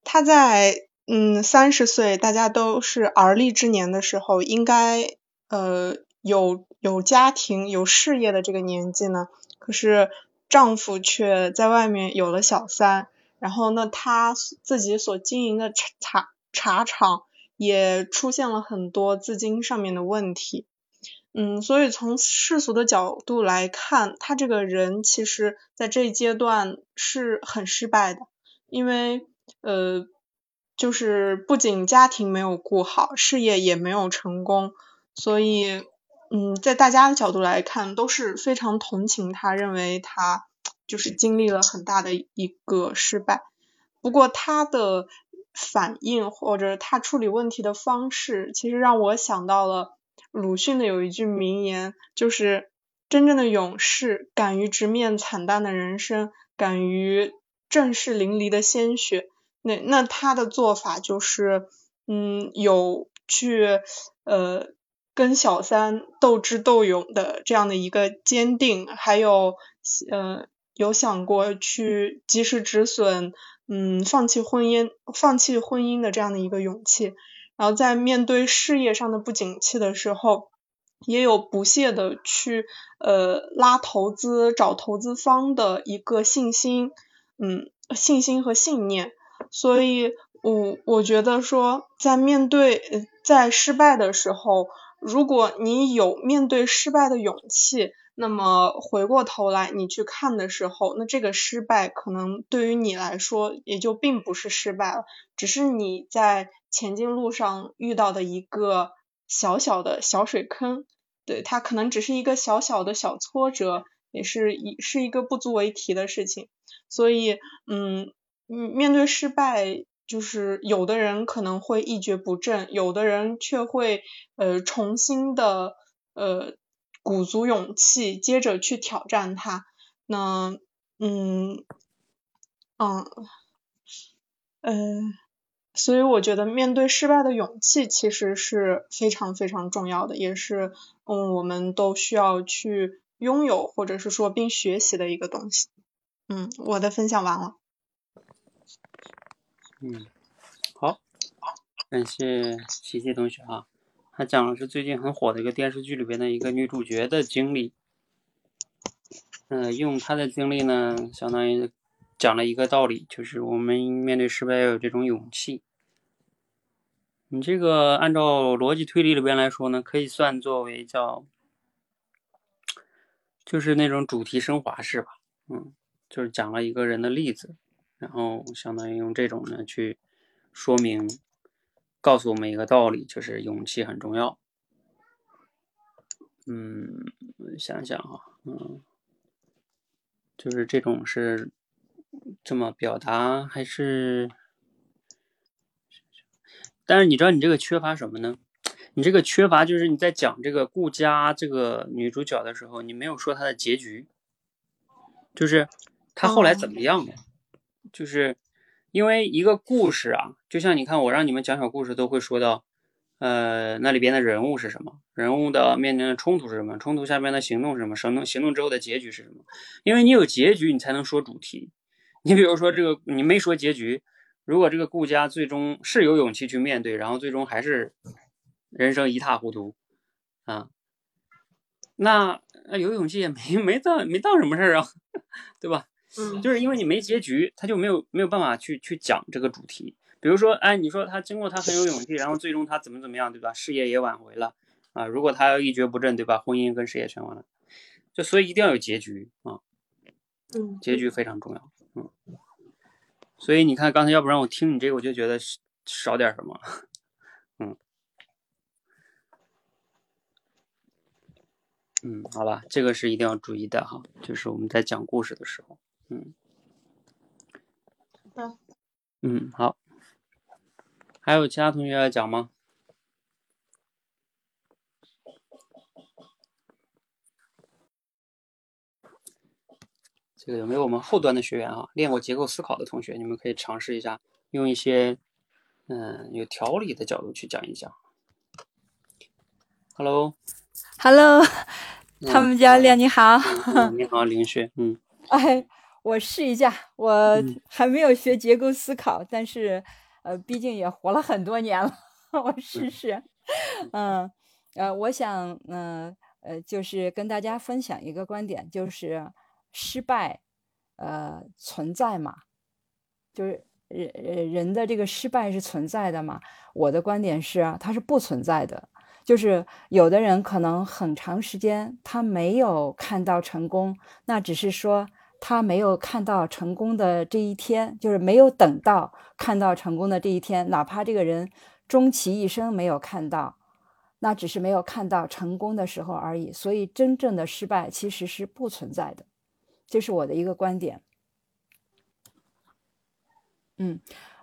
她在。嗯，三十岁，大家都是而立之年的时候，应该呃有有家庭、有事业的这个年纪呢。可是丈夫却在外面有了小三，然后那她自己所经营的茶茶茶厂也出现了很多资金上面的问题。嗯，所以从世俗的角度来看，她这个人其实在这一阶段是很失败的，因为呃。就是不仅家庭没有顾好，事业也没有成功，所以，嗯，在大家的角度来看，都是非常同情他，认为他就是经历了很大的一个失败。不过他的反应或者他处理问题的方式，其实让我想到了鲁迅的有一句名言，就是真正的勇士敢于直面惨淡的人生，敢于正视淋漓的鲜血。那那他的做法就是，嗯，有去呃跟小三斗智斗勇的这样的一个坚定，还有呃有想过去及时止损，嗯，放弃婚姻放弃婚姻的这样的一个勇气，然后在面对事业上的不景气的时候，也有不懈的去呃拉投资找投资方的一个信心，嗯，信心和信念。所以，我我觉得说，在面对在失败的时候，如果你有面对失败的勇气，那么回过头来你去看的时候，那这个失败可能对于你来说也就并不是失败了，只是你在前进路上遇到的一个小小的小水坑，对，它可能只是一个小小的小挫折，也是一是一个不足为提的事情。所以，嗯。嗯，面对失败，就是有的人可能会一蹶不振，有的人却会呃重新的呃鼓足勇气，接着去挑战它。那嗯嗯嗯，所以我觉得面对失败的勇气其实是非常非常重要的，也是嗯我们都需要去拥有或者是说并学习的一个东西。嗯，我的分享完了。嗯，好，感谢琪琪同学啊，他讲的是最近很火的一个电视剧里边的一个女主角的经历，嗯，用她的经历呢，相当于讲了一个道理，就是我们面对失败要有这种勇气。你这个按照逻辑推理里边来说呢，可以算作为叫，就是那种主题升华式吧，嗯，就是讲了一个人的例子。然后相当于用这种呢去说明，告诉我们一个道理，就是勇气很重要。嗯，想想啊，嗯，就是这种是这么表达还是？但是你知道你这个缺乏什么呢？你这个缺乏就是你在讲这个顾佳这个女主角的时候，你没有说她的结局，就是她后来怎么样了。就是因为一个故事啊，就像你看，我让你们讲小故事，都会说到，呃，那里边的人物是什么？人物的面临的冲突是什么？冲突下边的行动是什么？行动行动之后的结局是什么？因为你有结局，你才能说主题。你比如说这个，你没说结局，如果这个顾家最终是有勇气去面对，然后最终还是人生一塌糊涂啊，那那有勇气也没没当没当什么事儿啊，对吧？嗯，就是因为你没结局，他就没有没有办法去去讲这个主题。比如说，哎，你说他经过他很有勇气，然后最终他怎么怎么样，对吧？事业也挽回了啊。如果他要一蹶不振，对吧？婚姻跟事业全完了，就所以一定要有结局啊。嗯，结局非常重要。嗯，所以你看刚才要不然我听你这个，我就觉得少点什么。嗯嗯，好吧，这个是一定要注意的哈，就是我们在讲故事的时候，嗯。嗯。嗯，好。还有其他同学要讲吗？这个有没有我们后端的学员啊？练过结构思考的同学，你们可以尝试一下，用一些嗯有条理的角度去讲一讲。Hello，Hello，他们教练你好。你好，林雪。嗯。哎，我试一下，我还没有学结构思考，但是。呃，毕竟也活了很多年了，我试试。嗯，呃，我想，嗯，呃，就是跟大家分享一个观点，就是失败，呃，存在嘛，就是人人的这个失败是存在的嘛。我的观点是，它是不存在的。就是有的人可能很长时间他没有看到成功，那只是说。他没有看到成功的这一天，就是没有等到看到成功的这一天。哪怕这个人终其一生没有看到，那只是没有看到成功的时候而已。所以，真正的失败其实是不存在的，这是我的一个观点。嗯，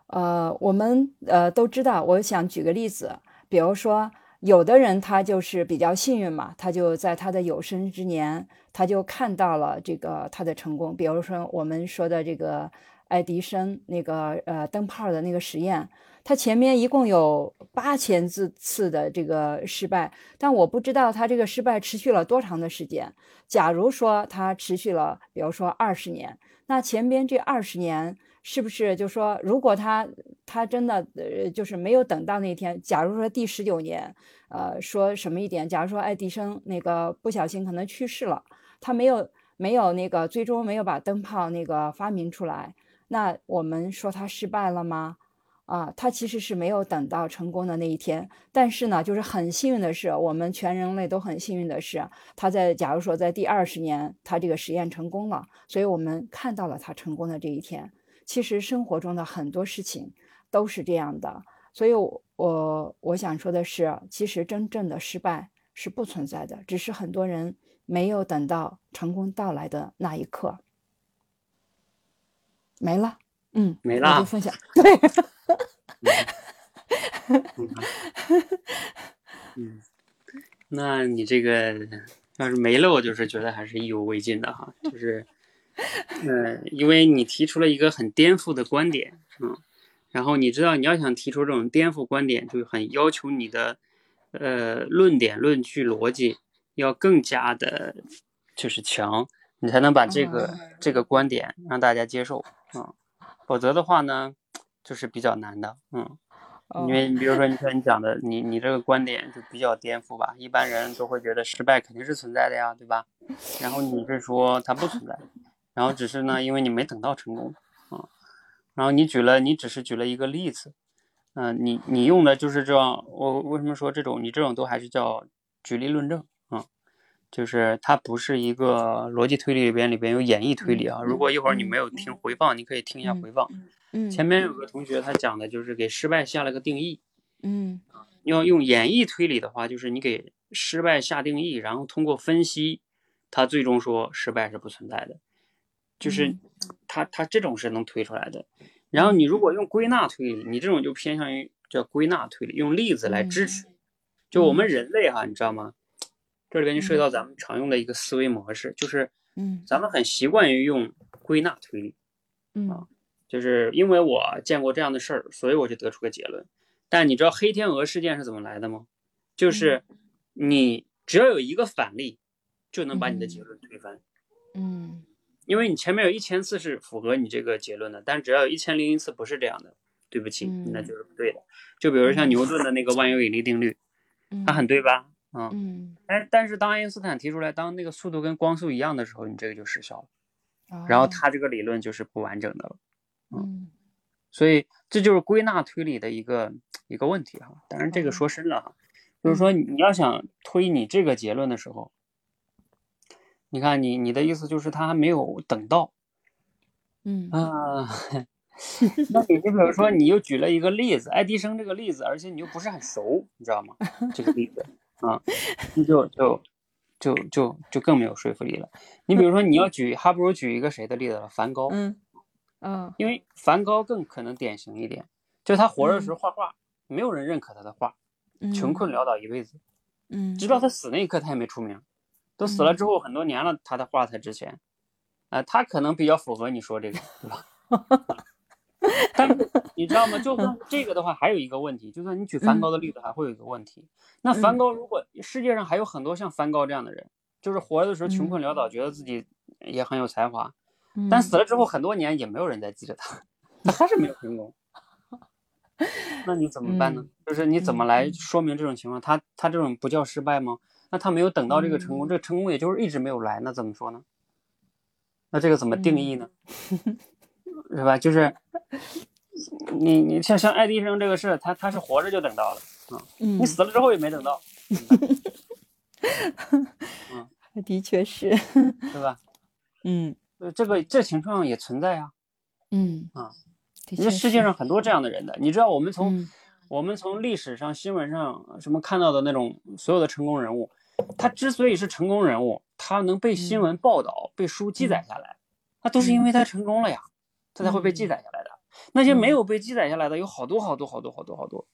呃，我们呃都知道，我想举个例子，比如说。有的人他就是比较幸运嘛，他就在他的有生之年，他就看到了这个他的成功。比如说我们说的这个爱迪生那个呃灯泡的那个实验，他前面一共有八千次次的这个失败，但我不知道他这个失败持续了多长的时间。假如说他持续了，比如说二十年，那前边这二十年。是不是就说，如果他他真的呃，就是没有等到那天，假如说第十九年，呃，说什么一点，假如说爱迪生那个不小心可能去世了，他没有没有那个最终没有把灯泡那个发明出来，那我们说他失败了吗？啊，他其实是没有等到成功的那一天，但是呢，就是很幸运的是，我们全人类都很幸运的是，他在假如说在第二十年，他这个实验成功了，所以我们看到了他成功的这一天。其实生活中的很多事情都是这样的，所以，我我想说的是，其实真正的失败是不存在的，只是很多人没有等到成功到来的那一刻。没了，嗯，没了，就分享，对，嗯，那你这个要是没了，我就是觉得还是意犹未尽的哈，就是。嗯，因为你提出了一个很颠覆的观点，嗯，然后你知道你要想提出这种颠覆观点，就很要求你的呃论点、论据、逻辑要更加的，就是强，你才能把这个这个观点让大家接受，嗯，否则的话呢，就是比较难的，嗯，因为你比如说你看你讲的，你你这个观点就比较颠覆吧，一般人都会觉得失败肯定是存在的呀，对吧？然后你是说它不存在。然后只是呢，因为你没等到成功啊，然后你举了，你只是举了一个例子，嗯，你你用的就是这样，我为什么说这种？你这种都还是叫举例论证啊，就是它不是一个逻辑推理里边里边有演绎推理啊。如果一会儿你没有听回放，你可以听一下回放。嗯。前面有个同学他讲的就是给失败下了个定义。嗯。要用演绎推理的话，就是你给失败下定义，然后通过分析，他最终说失败是不存在的。就是他他这种是能推出来的，然后你如果用归纳推理，你这种就偏向于叫归纳推理，用例子来支持。就我们人类哈，你知道吗？这里边就涉及到咱们常用的一个思维模式，就是嗯，咱们很习惯于用归纳推理，嗯，就是因为我见过这样的事儿，所以我就得出个结论。但你知道黑天鹅事件是怎么来的吗？就是你只要有一个反例，就能把你的结论推翻。嗯因为你前面有一千次是符合你这个结论的，但只要有一千零一次不是这样的，对不起，嗯那就是不对的。就比如像牛顿的那个万有引力定律，嗯，它很对吧？啊、嗯，但但是当爱因斯坦提出来，当那个速度跟光速一样的时候，你这个就失效了，然后哦。他这个理论就是不完整的了。嗯所以这就是归纳推理的一个一个问题哈。当然这个说深了哈，就是说你要想推你这个结论的时候，你看你你的意思就是他还没有等到嗯。啊。那你就比如说，你又举了一个例子，爱迪生这个例子，而且你又不是很熟，你知道吗？这个例子啊，那就就就就就更没有说服力了。你比如说，你要举，还不如举一个谁的例子了？梵高。嗯嗯因为梵高更可能典型一点，就他活着时候画画，没有人认可他的画，嗯穷困潦倒一辈子，嗯直到他死那一刻他也没出名，都死了之后很多年了，他的画才值钱，啊、他可能比较符合你说这个，对吧？但 是你知道吗？就算这个的话，还有一个问题，就算你举梵高的例子，还会有一个问题。那梵高如果世界上还有很多像梵高这样的人，就是活着的时候穷困潦倒，觉得自己也很有才华，嗯但死了之后很多年也没有人再记着他，他还是没有成功。那你怎么办呢？就是你怎么来说明这种情况？他他这种不叫失败吗？那他没有等到这个成功，这个成功也就是一直没有来，那怎么说呢？那这个怎么定义呢？是吧？就是你你像像爱迪生这个事，他他是活着就等到了啊，嗯。你死了之后也没等到，嗯。的确是，对吧？嗯。呃这个这情况也存在呀。嗯。啊，因为世界上很多这样的人的，你知道，我们从、嗯。我们从历史上、新闻上什么看到的那种所有的成功人物，他之所以是成功人物，他能被新闻报道、被书记载下来，那都是因为他成功了呀，他才会被记载下来的。那些没有被记载下来的有好多好多好多好多好多，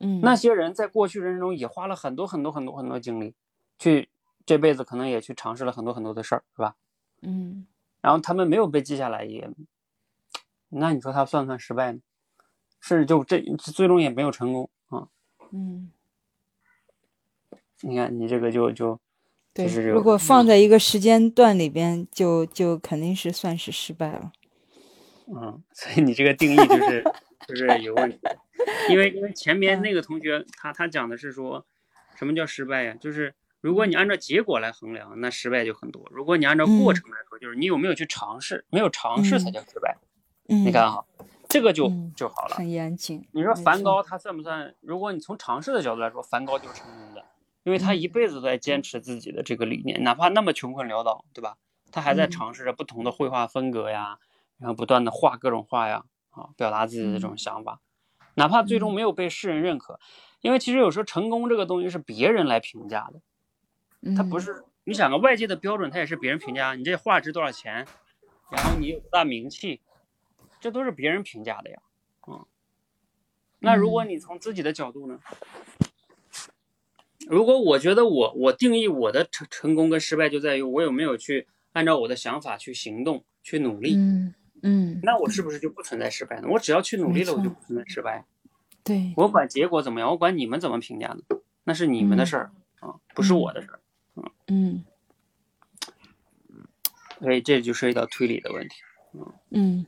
嗯那些人在过去人生中也花了很多很多很多很多精力，去这辈子可能也去尝试了很多很多的事儿，是吧？嗯然后他们没有被记下来也，那你说他算不算失败呢？甚至就这最终也没有成功啊！嗯你看你这个就就对如果放在一个时间段里边，就就肯定是算是失败了。嗯，所以你这个定义就是就是有问题，因为因为前 面那个同学他他讲的是说，什么叫失败呀？就是如果你按照结果来衡量，那失败就很多；如果你按照过程来说，就是你有没有去尝试，没有尝试才叫失败。嗯，你看哈，这个就嗯就好了。很严谨。你说梵高他算不算？如果你从尝试的角度来说，梵高就是成功的，因为他一辈子都在坚持自己的这个理念，哪怕那么穷困潦倒，对吧？他还在嗯尝试着不同的绘画风格呀，然后不断的画各种画呀，啊，表达自己的这种想法，哪怕最终没有被世人认可，因为其实有时候成功这个东西是别人来评价的，他不嗯是你想个外界的标准，他也是别人评价你这画值多少钱，然后你有多大名气，这都是别人评价的呀，嗯。那如果你从自己的角度呢？如果我觉得我我定义我的成成功跟失败就在于我有没有去按照我的想法去行动去努力，嗯嗯，那我是不是就不存在失败呢？我只要去努力了，我就不存在失败。对，我管结果怎么样，我管你们怎么评价呢？那是你们的事儿啊，不是我的事儿。嗯嗯所以这就涉及到推理的问题。嗯，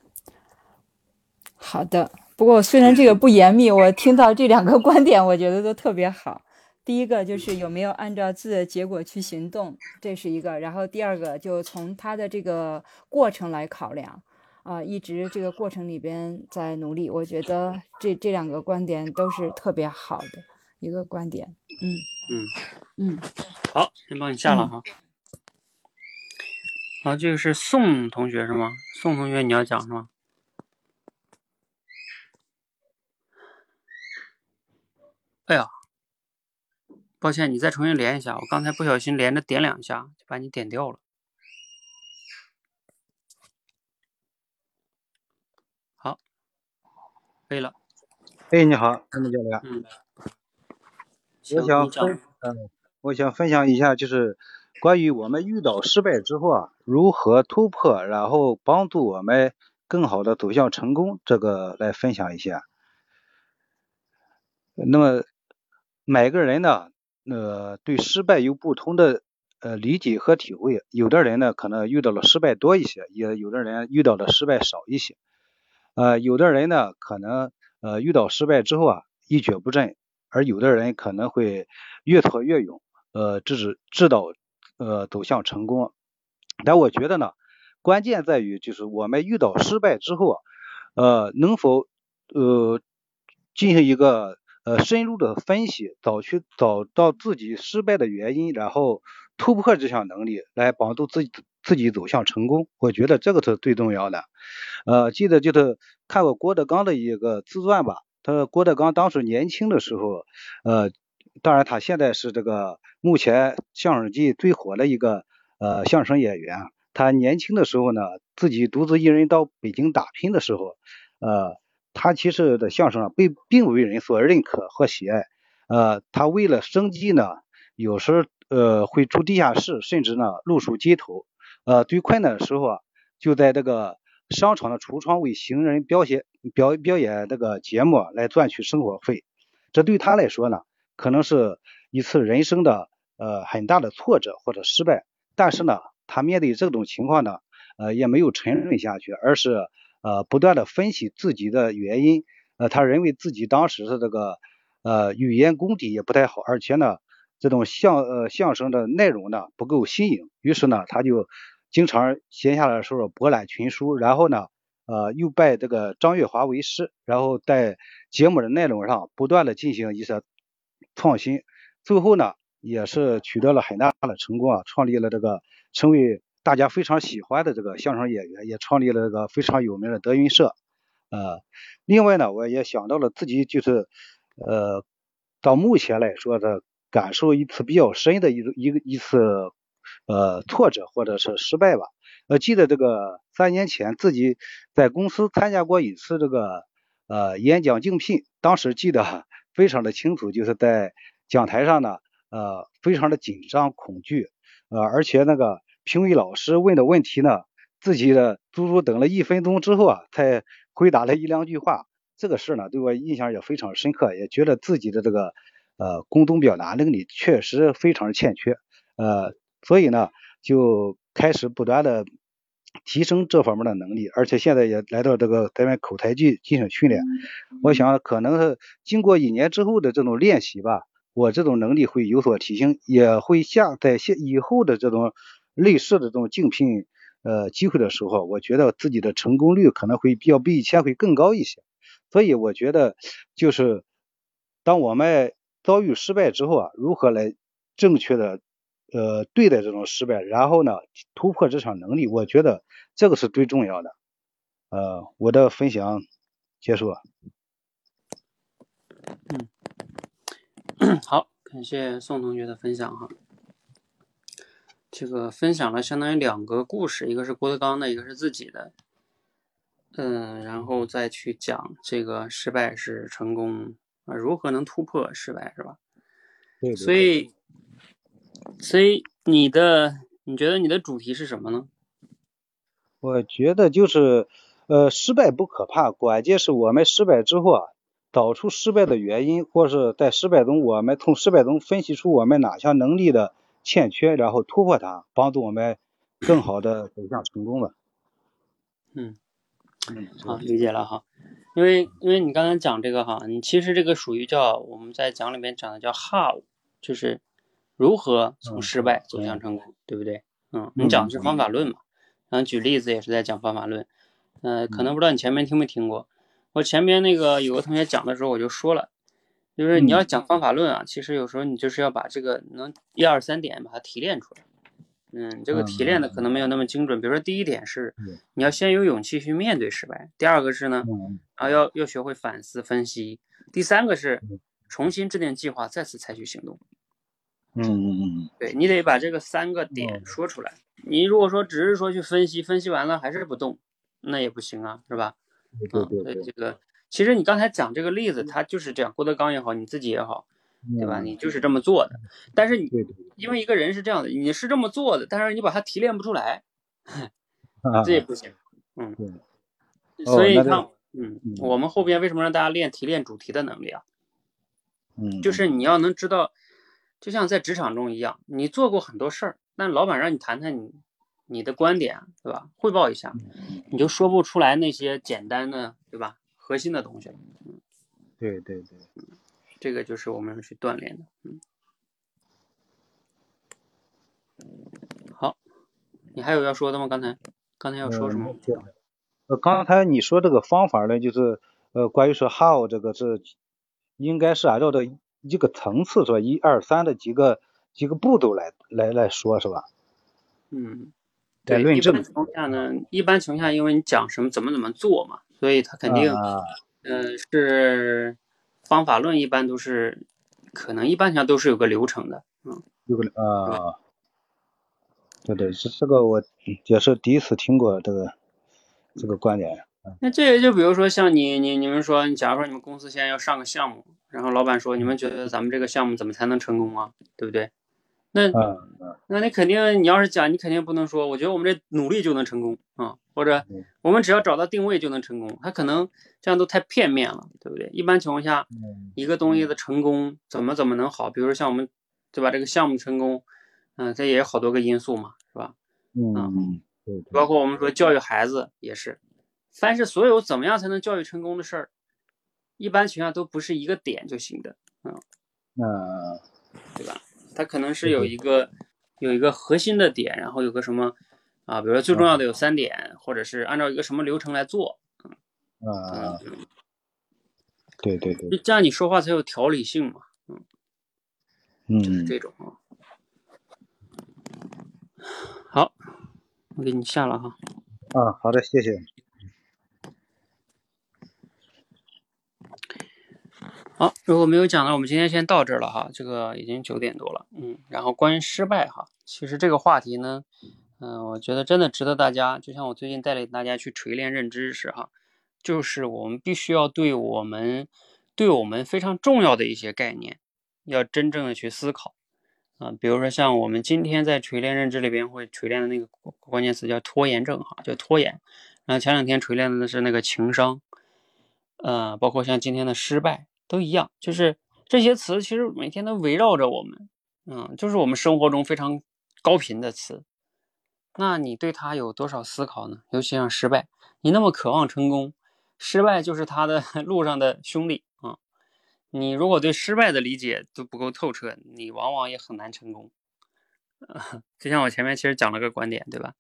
好的。不过虽然这个不严密，我听到这两个观点，我觉得都特别好。第一个就是有没有按照自己的结果去行动，这是一个；然后第二个就从他的这个过程来考量，啊、一直这个过程里边在努力。我觉得这这两个观点都是特别好的一个观点。嗯嗯嗯好，先帮你下了哈。好，这个是宋同学是吗？宋同学你要讲是吗？哎呀，抱歉，你再重新连一下，我刚才不小心连着点两下，就把你点掉了。好，可以了。哎，你好，参谋教练。嗯，我想分，嗯，我想分享一下，就是关于我们遇到失败之后啊，如何突破，然后帮助我们更好的走向成功，这个来分享一下。那么每个人呢，呃，对失败有不同的呃理解和体会。有的人呢，可能遇到了失败多一些，也有的人遇到的失败少一些。呃，有的人呢，可能呃遇到失败之后啊，一蹶不振，而有的人可能会越挫越勇，呃，直至直到呃走向成功。但我觉得呢，关键在于就是我们遇到失败之后啊，呃，能否呃进行一个呃深入的分析，找去找到自己失败的原因，然后突破这项能力，来帮助自己自己走向成功。我觉得这个是最重要的。呃，记得就是看过郭德纲的一个自传吧。他说郭德纲当时年轻的时候，呃，当然他现在是这个目前相声界最火的一个呃相声演员。他年轻的时候呢，自己独自一人到北京打拼的时候，呃，他其实的相声被并为人所认可和喜爱。呃，他为了生计呢，有时呃会住地下室，甚至呢露宿街头。呃，最困难的时候啊，就在这个。商场的橱窗为行人表演表表演这个节目来赚取生活费，这对他来说呢，可能是一次人生的呃很大的挫折或者失败。但是呢，他面对这种情况呢，呃也没有沉沦下去，而是呃不断的分析自己的原因。呃，他认为自己当时的这个呃语言功底也不太好，而且呢这种相呃相声的内容呢不够新颖，于是呢他就。经常闲下来的时候博览群书，然后呢，呃，又拜这个张月华为师，然后在节目的内容上不断的进行一些创新，最后呢，也是取得了很大的成功啊，创立了这个成为大家非常喜欢的这个相声演员，也创立了这个非常有名的德云社。呃，另外呢，我也想到了自己就是呃，到目前来说的感受一次比较深的一一个一次。呃，挫折或者是失败吧。呃，记得这个三年前自己在公司参加过一次这个呃演讲竞聘，当时记得 非常的清楚，就是在讲台上呢，呃，非常的紧张恐惧，呃，而且那个评委老师问的问题呢，自己的足足等了一分钟之后啊，才回答了一两句话。这个事呢，对我印象也非常深刻，也觉得自己的这个呃公众表达能力确实非常欠缺，呃。所以呢，就开始不断的提升这方面的能力，而且现在也来到这个咱们口才剧进行训练。我想可能是经过一年之后的这种练习吧，我这种能力会有所提升，也会下在现以后的这种类似的这种竞聘呃机会的时候，我觉得自己的成功率可能会比较比以前会更高一些。所以我觉得就是当我们遭遇失败之后啊，如何来正确的。呃，对待这种失败，然后呢，突破这场能力，我觉得这个是最重要的。呃，我的分享结束了。嗯，好，感谢宋同学的分享哈。这个分享了相当于两个故事，一个是郭德纲的，一个是自己的。嗯，然后再去讲这个失败是成功啊，如何能突破失败是吧？对。所以。所以你的，你觉得你的主题是什么呢？我觉得就是，呃，失败不可怕，关键是我们失败之后啊，找出失败的原因，或是在失败中，我们从失败中分析出我们哪项能力的欠缺，然后突破它，帮助我们更好的走向成功了。嗯，好，理解了哈。因为因为你刚才讲这个哈，你其实这个属于叫我们在讲里面讲的叫 how，就是。如何从失败走向成功，对不对？嗯，你讲的是方法论嘛？然后举例子也是在讲方法论。呃，可能不知道你前面听没听过？我前面那个有个同学讲的时候，我就说了，就是你要讲方法论啊，其实有时候你就是要把这个能一二三点把它提炼出来。嗯，这个提炼的可能没有那么精准。比如说第一点是你要先有勇气去面对失败，第二个是呢，啊要要学会反思分析，第三个是重新制定计划，再次采取行动。嗯嗯嗯，对你得把这个三个点说出来。你如果说只是说去分析，分析完了还是不动，那也不行啊，是吧？对对对。这个其实你刚才讲这个例子，他就是这样，郭德纲也好，你自己也好，对吧？你就是这么做的。但是你因为一个人是这样的，你是这么做的，但是你把它提炼不出来，这也不行。嗯。所以你看，嗯，我们后边为什么让大家练提炼主题的能力啊？嗯，就是你要能知道，就像在职场中一样，你做过很多事儿，但老板让你谈谈你你的观点，对吧？汇报一下，你就说不出来那些简单的，对吧？核心的东西了。嗯，对对对，这个就是我们要去锻炼的。嗯，好，你还有要说的吗？刚才刚才要说什么？呃，刚才你说这个方法呢，就是呃，关于说 how 这个是应该是按照的一个层次说一二三的几个几个步骤来来来说，是吧？嗯，对，在论证一般情况下呢，一般情况下，因为你讲什么怎么怎么做嘛，所以他肯定，嗯呃，是方法论一般都是，可能一般情况下都是有个流程的，嗯，有个啊，对对，是这个我也是第一次听过这个这个观点。那这个就比如说像你你你们说，你假如说你们公司现在要上个项目，然后老板说你们觉得咱们这个项目怎么才能成功啊，对不对？那那你肯定，你要是讲，你肯定不能说，我觉得我们这努力就能成功啊，或者嗯我们只要找到定位就能成功，他可能这样都太片面了，对不对？一般情况下，嗯一个东西的成功怎么怎么能好？比如说像我们，对吧？这个项目成功，嗯，这也有好多个因素嘛，是吧？嗯，包括我们说教育孩子也是，凡是所有怎么样才能教育成功的事儿，一般情况下都不是一个点就行的，那对吧？它可能是有一个有一个核心的点，然后有个什么啊，比如说最重要的有三点，或者是按照一个什么流程来做，啊，嗯，对对对，这样你说话才有条理性嘛，嗯就是嗯这种啊。好，我给你下了哈。啊，好的，谢谢。好，如果没有讲的，我们今天先到这儿了哈。这个已经九点多了，嗯。然后关于失败哈，其实这个话题呢，嗯、我觉得真的值得大家，就像我最近带领大家去锤炼认知识哈，就是我们必须要对我们对我们非常重要的一些概念，要真正的去思考啊、比如说像我们今天在锤炼认知里边会锤炼的那个关关键词叫拖延症哈，叫拖延。然后前两天锤炼的是那个情商，呃，包括像今天的失败都一样，就是这些词其实每天都围绕着我们，嗯，就是我们生活中非常高频的词。那你对它有多少思考呢？尤其像失败，你那么渴望成功，失败就是他的 路上的兄弟啊、你如果对失败的理解都不够透彻，你往往也很难成功。就像我前面其实讲了个观点，对吧？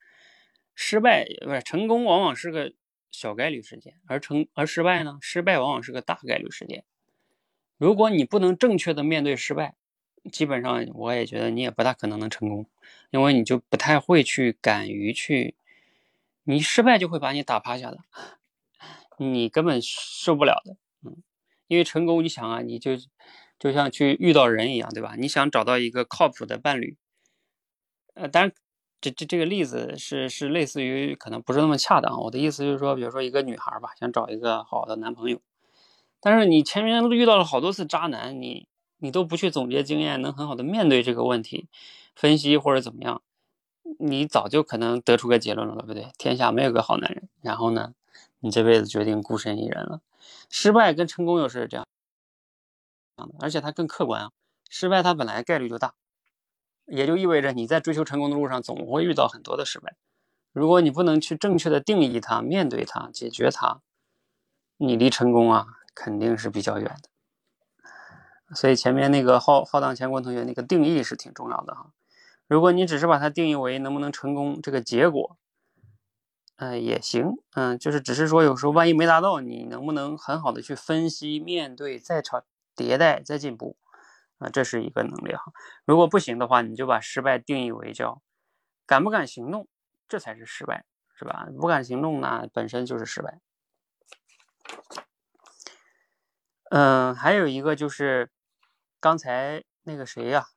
失败不是成功，往往是个小概率事件，而成而失败呢？失败往往是个大概率事件。如果你不能正确的面对失败，基本上我也觉得你也不大可能能成功，因为你就不太会去敢于去，你失败就会把你打趴下的，你根本受不了的，嗯，因为成功，你想啊，你就就像去遇到人一样，对吧？你想找到一个靠谱的伴侣，呃，当然。这这这个例子是是类似于可能不是那么恰当，我的意思就是说，比如说一个女孩吧，想找一个好的男朋友，但是你前面遇到了好多次渣男，你你都不去总结经验，能很好的面对这个问题，分析或者怎么样，你早就可能得出个结论了，对不对？天下没有个好男人。然后呢，你这辈子决定孤身一人了。失败跟成功又是这样，而且它更客观啊。失败它本来概率就大。也就意味着你在追求成功的路上总会遇到很多的失败。如果你不能去正确的定义它、面对它、解决它，你离成功啊肯定是比较远的。所以前面那个浩浩荡乾坤同学那个定义是挺重要的哈。如果你只是把它定义为能不能成功这个结果，呃也行，嗯，就是只是说有时候万一没达到，你能不能很好的去分析、面对、再朝迭代、再进步？啊，这是一个能力哈。如果不行的话，你就把失败定义为叫敢不敢行动，这才是失败，是吧？不敢行动呢，本身就是失败。嗯，还有一个就是刚才那个谁呀、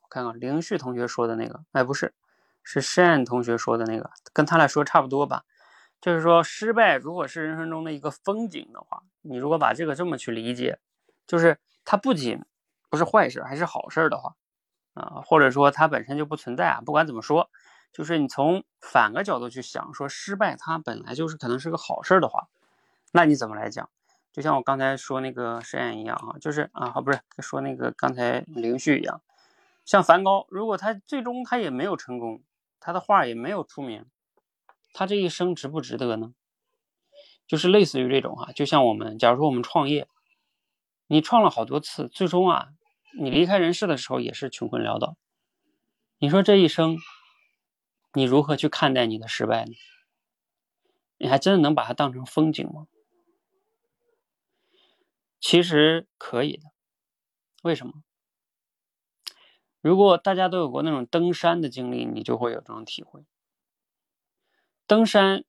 我看看林旭同学说的那个，哎，不是，是单同学说的那个，跟他俩说差不多吧。就是说，失败如果是人生中的一个风景的话，你如果把这个这么去理解，就是它不仅不是坏事，还是好事的话，啊，或者说它本身就不存在啊。不管怎么说，就是你从反个角度去想，说失败它本来就是可能是个好事的话，那你怎么来讲？就像我刚才说那个实验一样啊，就是啊，不是说那个刚才灵绪一样，像梵高，如果他最终他也没有成功，他的画也没有出名，他这一生值不值得呢？就是类似于这种哈，就像我们，假如说我们创业，你创了好多次，最终啊，你离开人世的时候也是穷困潦倒。你说这一生，你如何去看待你的失败呢？你还真的能把它当成风景吗？其实可以的。为什么？如果大家都有过那种登山的经历，你就会有这种体会。登山。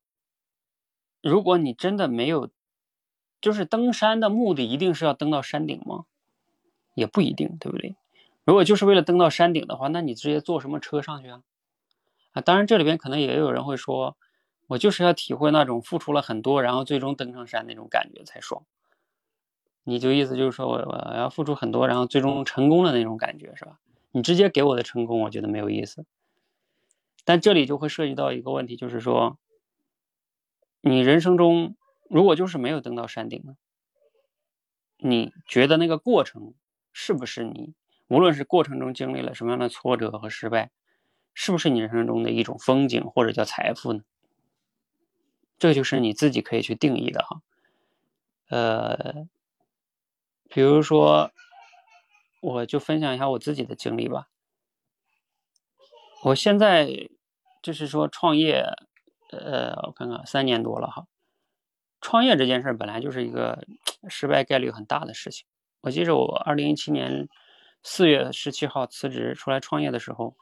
如果你真的没有，就是登山的目的一定是要登到山顶吗？也不一定，对不对？如果就是为了登到山顶的话，那你直接坐什么车上去啊？啊，当然这里边可能也有人会说，我就是要体会那种付出了很多，然后最终登上山那种感觉才爽。你就意思就是说我我要付出很多，然后最终成功的那种感觉是吧？你直接给我的成功，我觉得没有意思。但这里就会涉及到一个问题，就是说。你人生中如果就是没有登到山顶呢？你觉得那个过程是不是你无论是过程中经历了什么样的挫折和失败，是不是你人生中的一种风景或者叫财富呢？这就是你自己可以去定义的哈。呃，比如说，我就分享一下我自己的经历吧。我现在就是说创业。呃，我看看，三年多了哈。创业这件事本来就是一个失败概率很大的事情。我记着我二零一七年四月十七号辞职出来创业的时候，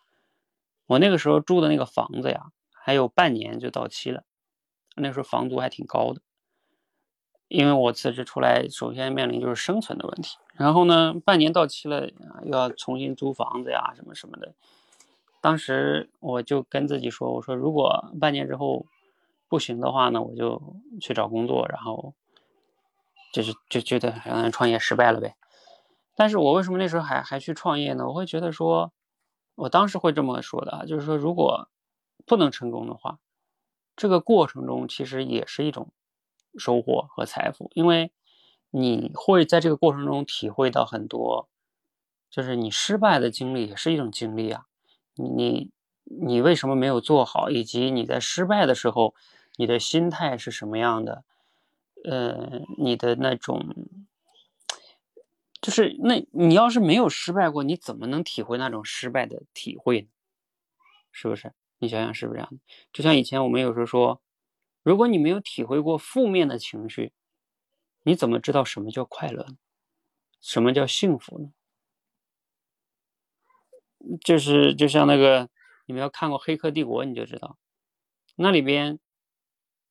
我那个时候住的那个房子呀，还有半年就到期了。那时候房租还挺高的，因为我辞职出来，首先面临就是生存的问题。然后呢，半年到期了，又要重新租房子呀，什么什么的。当时我就跟自己说：“我说如果半年之后不行的话呢，我就去找工作，然后就是就觉得好像创业失败了呗。但是我为什么那时候还还去创业呢？我会觉得说，我当时会这么说的啊，就是说如果不能成功的话，这个过程中其实也是一种收获和财富，因为你会在这个过程中体会到很多，就是你失败的经历也是一种经历啊。”你你为什么没有做好？以及你在失败的时候，你的心态是什么样的？呃，你的那种，就是那你要是没有失败过，你怎么能体会那种失败的体会呢？是不是？你想想是不是这样的？就像以前我们有时候说，如果你没有体会过负面的情绪，你怎么知道什么叫快乐呢？什么叫幸福呢？就是就像那个，你们要看过《黑客帝国》，你就知道，那里边，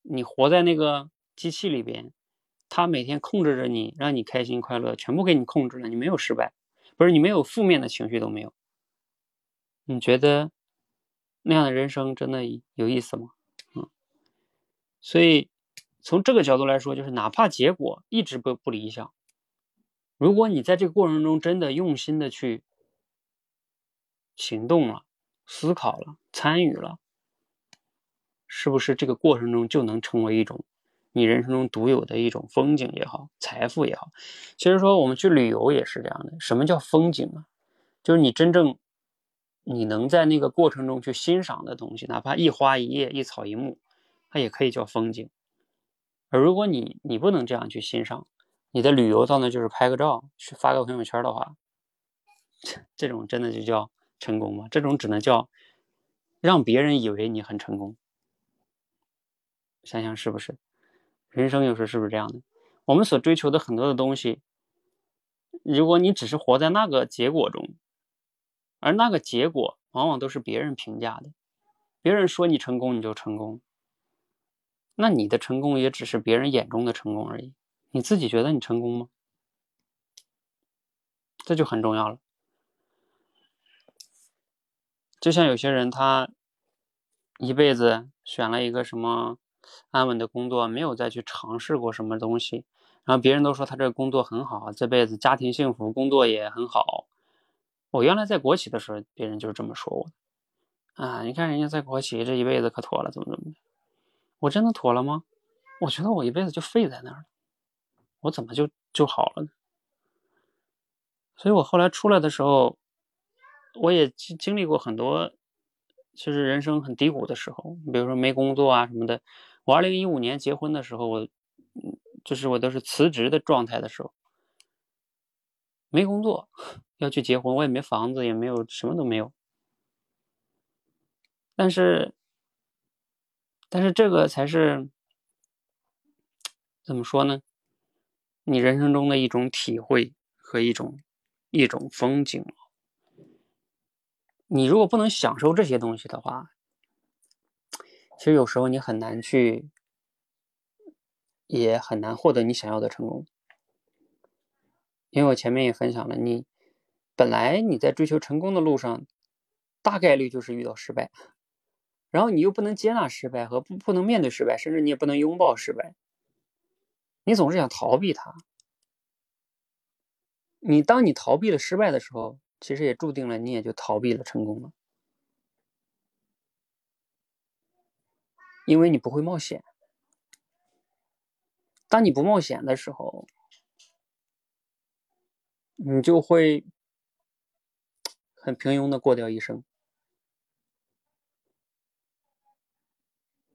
你活在那个机器里边，他每天控制着你，让你开心快乐，全部给你控制了，你没有失败，不是你没有负面的情绪都没有。你觉得那样的人生真的有意思吗？所以从这个角度来说，就是哪怕结果一直不不理想，如果你在这个过程中真的用心的去。行动了，思考了，参与了，是不是这个过程中就能成为一种你人生中独有的一种风景也好，财富也好？其实说我们去旅游也是这样的。什么叫风景啊？就是你真正你能在那个过程中去欣赏的东西，哪怕一花一叶、一草一木，它也可以叫风景。而如果你你不能这样去欣赏，你的旅游到那就是拍个照，去发个朋友圈的话，这种真的就叫。成功吗？这种只能叫让别人以为你很成功。想想是不是？人生有时是不是这样的？我们所追求的很多的东西，如果你只是活在那个结果中，而那个结果往往都是别人评价的，别人说你成功你就成功，那你的成功也只是别人眼中的成功而已。你自己觉得你成功吗？这就很重要了。就像有些人，他一辈子选了一个什么安稳的工作，没有再去尝试过什么东西，然后别人都说他这个工作很好，这辈子家庭幸福，工作也很好。我原来在国企的时候，别人就是这么说我啊，你看人家在国企这一辈子可妥了，怎么怎么的？我真的妥了吗？我觉得我一辈子就废在那儿了。我怎么就就好了呢？所以我后来出来的时候，我也经经历过很多，其实人生很低谷的时候，比如说没工作啊什么的。我二零一五年结婚的时候，我就是我都是辞职的状态的时候，没工作，要去结婚，我也没房子，也没有什么都没有。但是，但是这个才是怎么说呢？你人生中的一种体会和一种一种风景。你如果不能享受这些东西的话，其实有时候你很难去，也很难获得你想要的成功。因为我前面也分享了，你本来你在追求成功的路上，大概率就是遇到失败。然后你又不能接纳失败和不不能面对失败，甚至你也不能拥抱失败，你总是想逃避它。你当你逃避了失败的时候，其实也注定了你也就逃避了成功了，因为你不会冒险。当你不冒险的时候，你就会很平庸的过掉一生。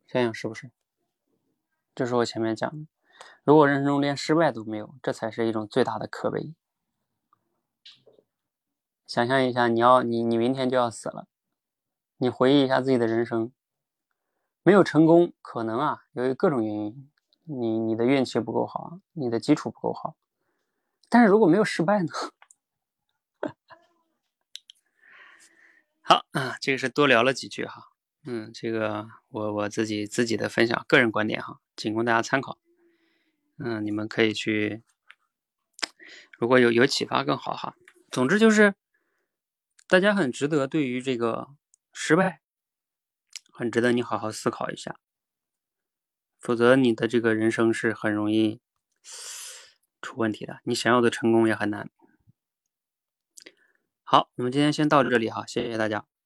想想是不是？这是我前面讲的。如果人生中连失败都没有，这才是一种最大的可悲。想象一下，你要你你明天就要死了，你回忆一下自己的人生，没有成功，可能啊，由于各种原因，你你的运气不够好，你的基础不够好。但是如果没有失败呢？好啊，这个是多聊了几句哈。嗯，这个我我自己自己的分享，个人观点哈，仅供大家参考。嗯，你们可以去，如果有有启发更好哈。总之就是，大家很值得对于这个失败，很值得你好好思考一下，否则你的这个人生是很容易出问题的，你想要的成功也很难。好，我们今天先到这里哈，谢谢大家。